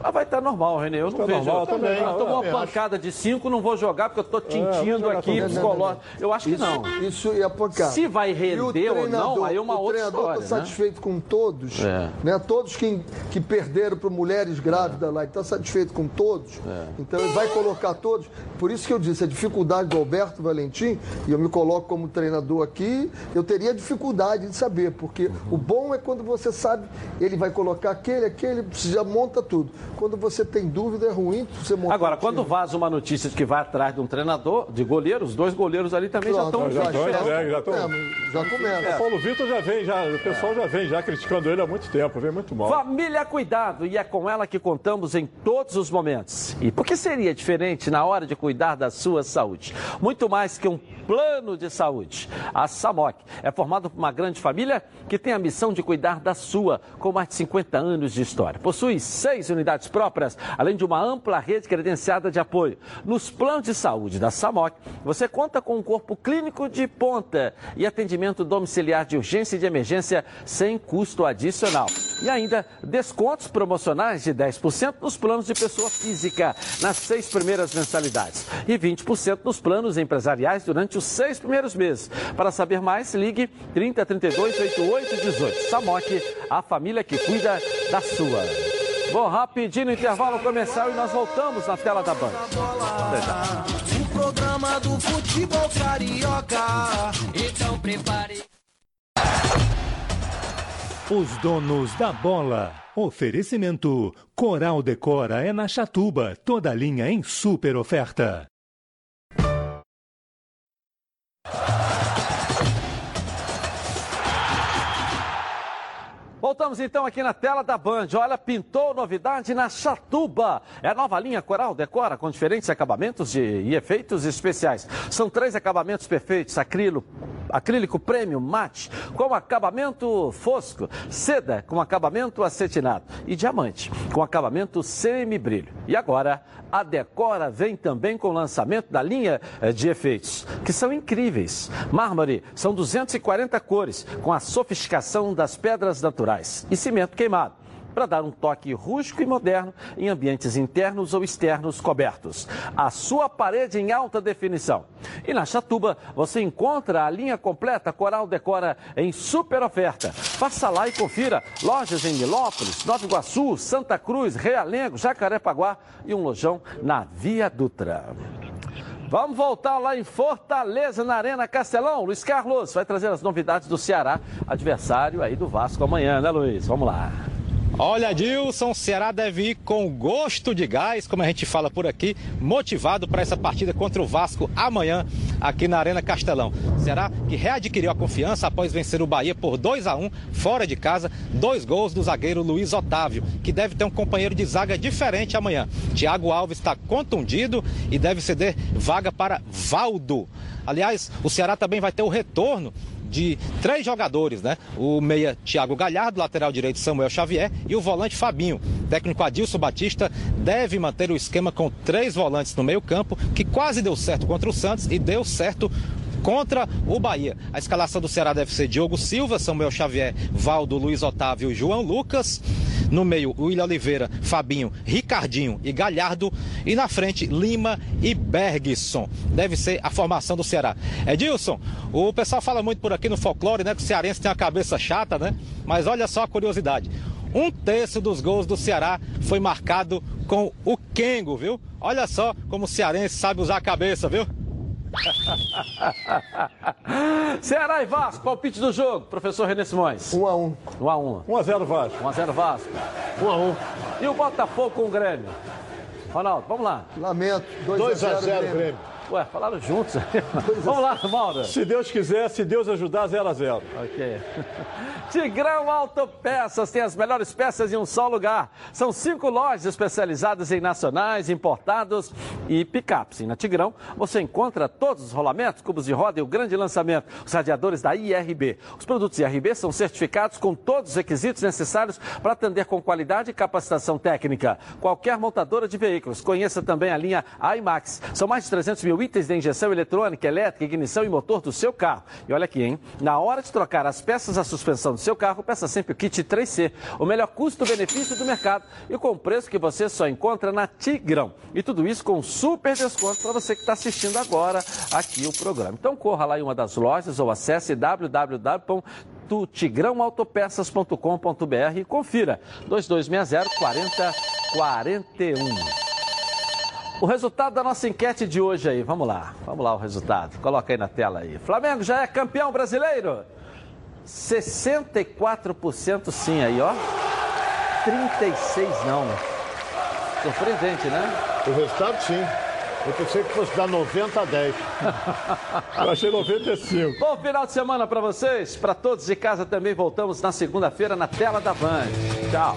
Ah, vai estar normal, Renê. Eu não tá vejo. Normal, eu também. Eu tomou uma pancada de cinco, não vou jogar porque eu estou tintindo é, aqui, psicológico. Eu acho que isso, não. Isso é pancada. Se vai render ou não, aí é uma outra história. O treinador está né? satisfeito com todos, é. né? Todos que, que perderam para mulheres grávidas é. lá, está satisfeito com todos. É. Então ele vai colocar todos. Por isso que eu disse, a dificuldade do Alberto Valentim, e eu me coloco como treinador aqui, eu teria dificuldade de saber, porque uhum. o bom é quando você sabe, ele vai colocar aquele, aquele, você já monta tudo. Quando você tem dúvida, é ruim você montar. Agora, quando vaza uma notícia de que vai atrás de um treinador, de goleiro, os dois goleiros ali também Pronto, já estão. Já, já, já, já, estão, é, já começa. O Paulo Vitor já vem, já, o pessoal já vem já criticando ele há muito tempo, vem muito mal. Família Cuidado, e é com ela que contamos em todos os momentos. E por que seria diferente na hora de cuidar da sua saúde? Muito mais que um plano de saúde. A SAMOC é formada por uma grande família que tem a missão de cuidar da sua, com mais de 50 anos de história. Possui seis unidades próprias, além de uma ampla rede credenciada de apoio. Nos planos de saúde da SAMOC, você conta com um corpo clínico de ponta e atendimento domiciliar de urgência e de emergência sem custo adicional. E ainda descontos promocionais de 10% nos planos de pessoa física nas seis primeiras mensalidades e 20% nos planos empresariais durante os seis primeiros meses. Para saber mais, ligue 30 32 88 18. SAMOC, a família que cuida da sua. Vou rapidinho no intervalo comercial e nós voltamos na tela da Band. O programa do futebol carioca. Então prepare. Os donos da bola. Oferecimento: Coral Decora é na Chatuba, toda linha em super oferta. Voltamos então aqui na tela da Band. Olha, pintou novidade na Chatuba. É a nova linha Coral Decora com diferentes acabamentos de, e efeitos especiais. São três acabamentos perfeitos: acrílico, acrílico premium mate com acabamento fosco, seda com acabamento acetinado e diamante com acabamento semi-brilho. E agora a Decora vem também com o lançamento da linha eh, de efeitos, que são incríveis. Mármore são 240 cores com a sofisticação das pedras naturais naturais e cimento queimado para dar um toque rústico e moderno em ambientes internos ou externos cobertos. A sua parede em alta definição. E na Chatuba você encontra a linha completa Coral Decora em super oferta. Passa lá e confira. Lojas em Milópolis, Nova Iguaçu, Santa Cruz, Realengo, Jacarepaguá e um lojão na Via Dutra. Vamos voltar lá em Fortaleza, na Arena Castelão. Luiz Carlos vai trazer as novidades do Ceará, adversário aí do Vasco amanhã, né, Luiz? Vamos lá. Olha, Dilson, o Ceará deve ir com gosto de gás, como a gente fala por aqui, motivado para essa partida contra o Vasco amanhã aqui na Arena Castelão. Ceará que readquiriu a confiança após vencer o Bahia por 2 a 1 fora de casa, dois gols do zagueiro Luiz Otávio, que deve ter um companheiro de zaga diferente amanhã. Thiago Alves está contundido e deve ceder vaga para Valdo. Aliás, o Ceará também vai ter o retorno de três jogadores, né? O meia Thiago Galhardo, lateral direito Samuel Xavier e o volante Fabinho. O técnico Adilson Batista deve manter o esquema com três volantes no meio-campo, que quase deu certo contra o Santos e deu certo contra o Bahia. A escalação do Ceará deve ser Diogo Silva, Samuel Xavier, Valdo, Luiz Otávio e João Lucas. No meio, William Oliveira, Fabinho, Ricardinho e Galhardo. E na frente, Lima e Bergson. Deve ser a formação do Ceará. Edilson, o pessoal fala muito por aqui no folclore, né? Que o cearense tem uma cabeça chata, né? Mas olha só a curiosidade. Um terço dos gols do Ceará foi marcado com o Kengo, viu? Olha só como o cearense sabe usar a cabeça, viu? Ceará e Vasco, palpite do jogo, professor René Simões. 1 a 1 1 a 1 1 a 0 Vasco. 1 a 0 Vasco. 1 a 1 E o Botafogo com o Grêmio? Ronaldo, vamos lá. Lamento. 2, 2 a a 0, 0 Grêmio. Grêmio. Ué, falaram juntos. vamos lá, Mauro. Se Deus quiser, se Deus ajudar, 0 a 0 Ok. Tigrão Autopeças tem as melhores peças em um só lugar. São cinco lojas especializadas em nacionais, importados e picapes. E na Tigrão você encontra todos os rolamentos, cubos de roda e o grande lançamento, os radiadores da IRB. Os produtos IRB são certificados com todos os requisitos necessários para atender com qualidade e capacitação técnica. Qualquer montadora de veículos. Conheça também a linha IMAX. São mais de 300 mil itens de injeção eletrônica, elétrica, ignição e motor do seu carro. E olha aqui, hein? Na hora de trocar as peças da suspensão do seu carro, peça sempre o kit 3C, o melhor custo-benefício do mercado e com preço que você só encontra na Tigrão. E tudo isso com super desconto para você que está assistindo agora aqui o programa. Então corra lá em uma das lojas ou acesse www tigrãoautopeças.com.br e confira 2260 4041. O resultado da nossa enquete de hoje aí, vamos lá, vamos lá o resultado, coloca aí na tela aí. Flamengo já é campeão brasileiro? 64% sim aí, ó. 36 não. Surpreendente, né? O resultado sim. Eu pensei que fosse dar 90 a 10. Eu achei 95. Bom final de semana para vocês, para todos de casa também. Voltamos na segunda-feira na tela da Band. Tchau.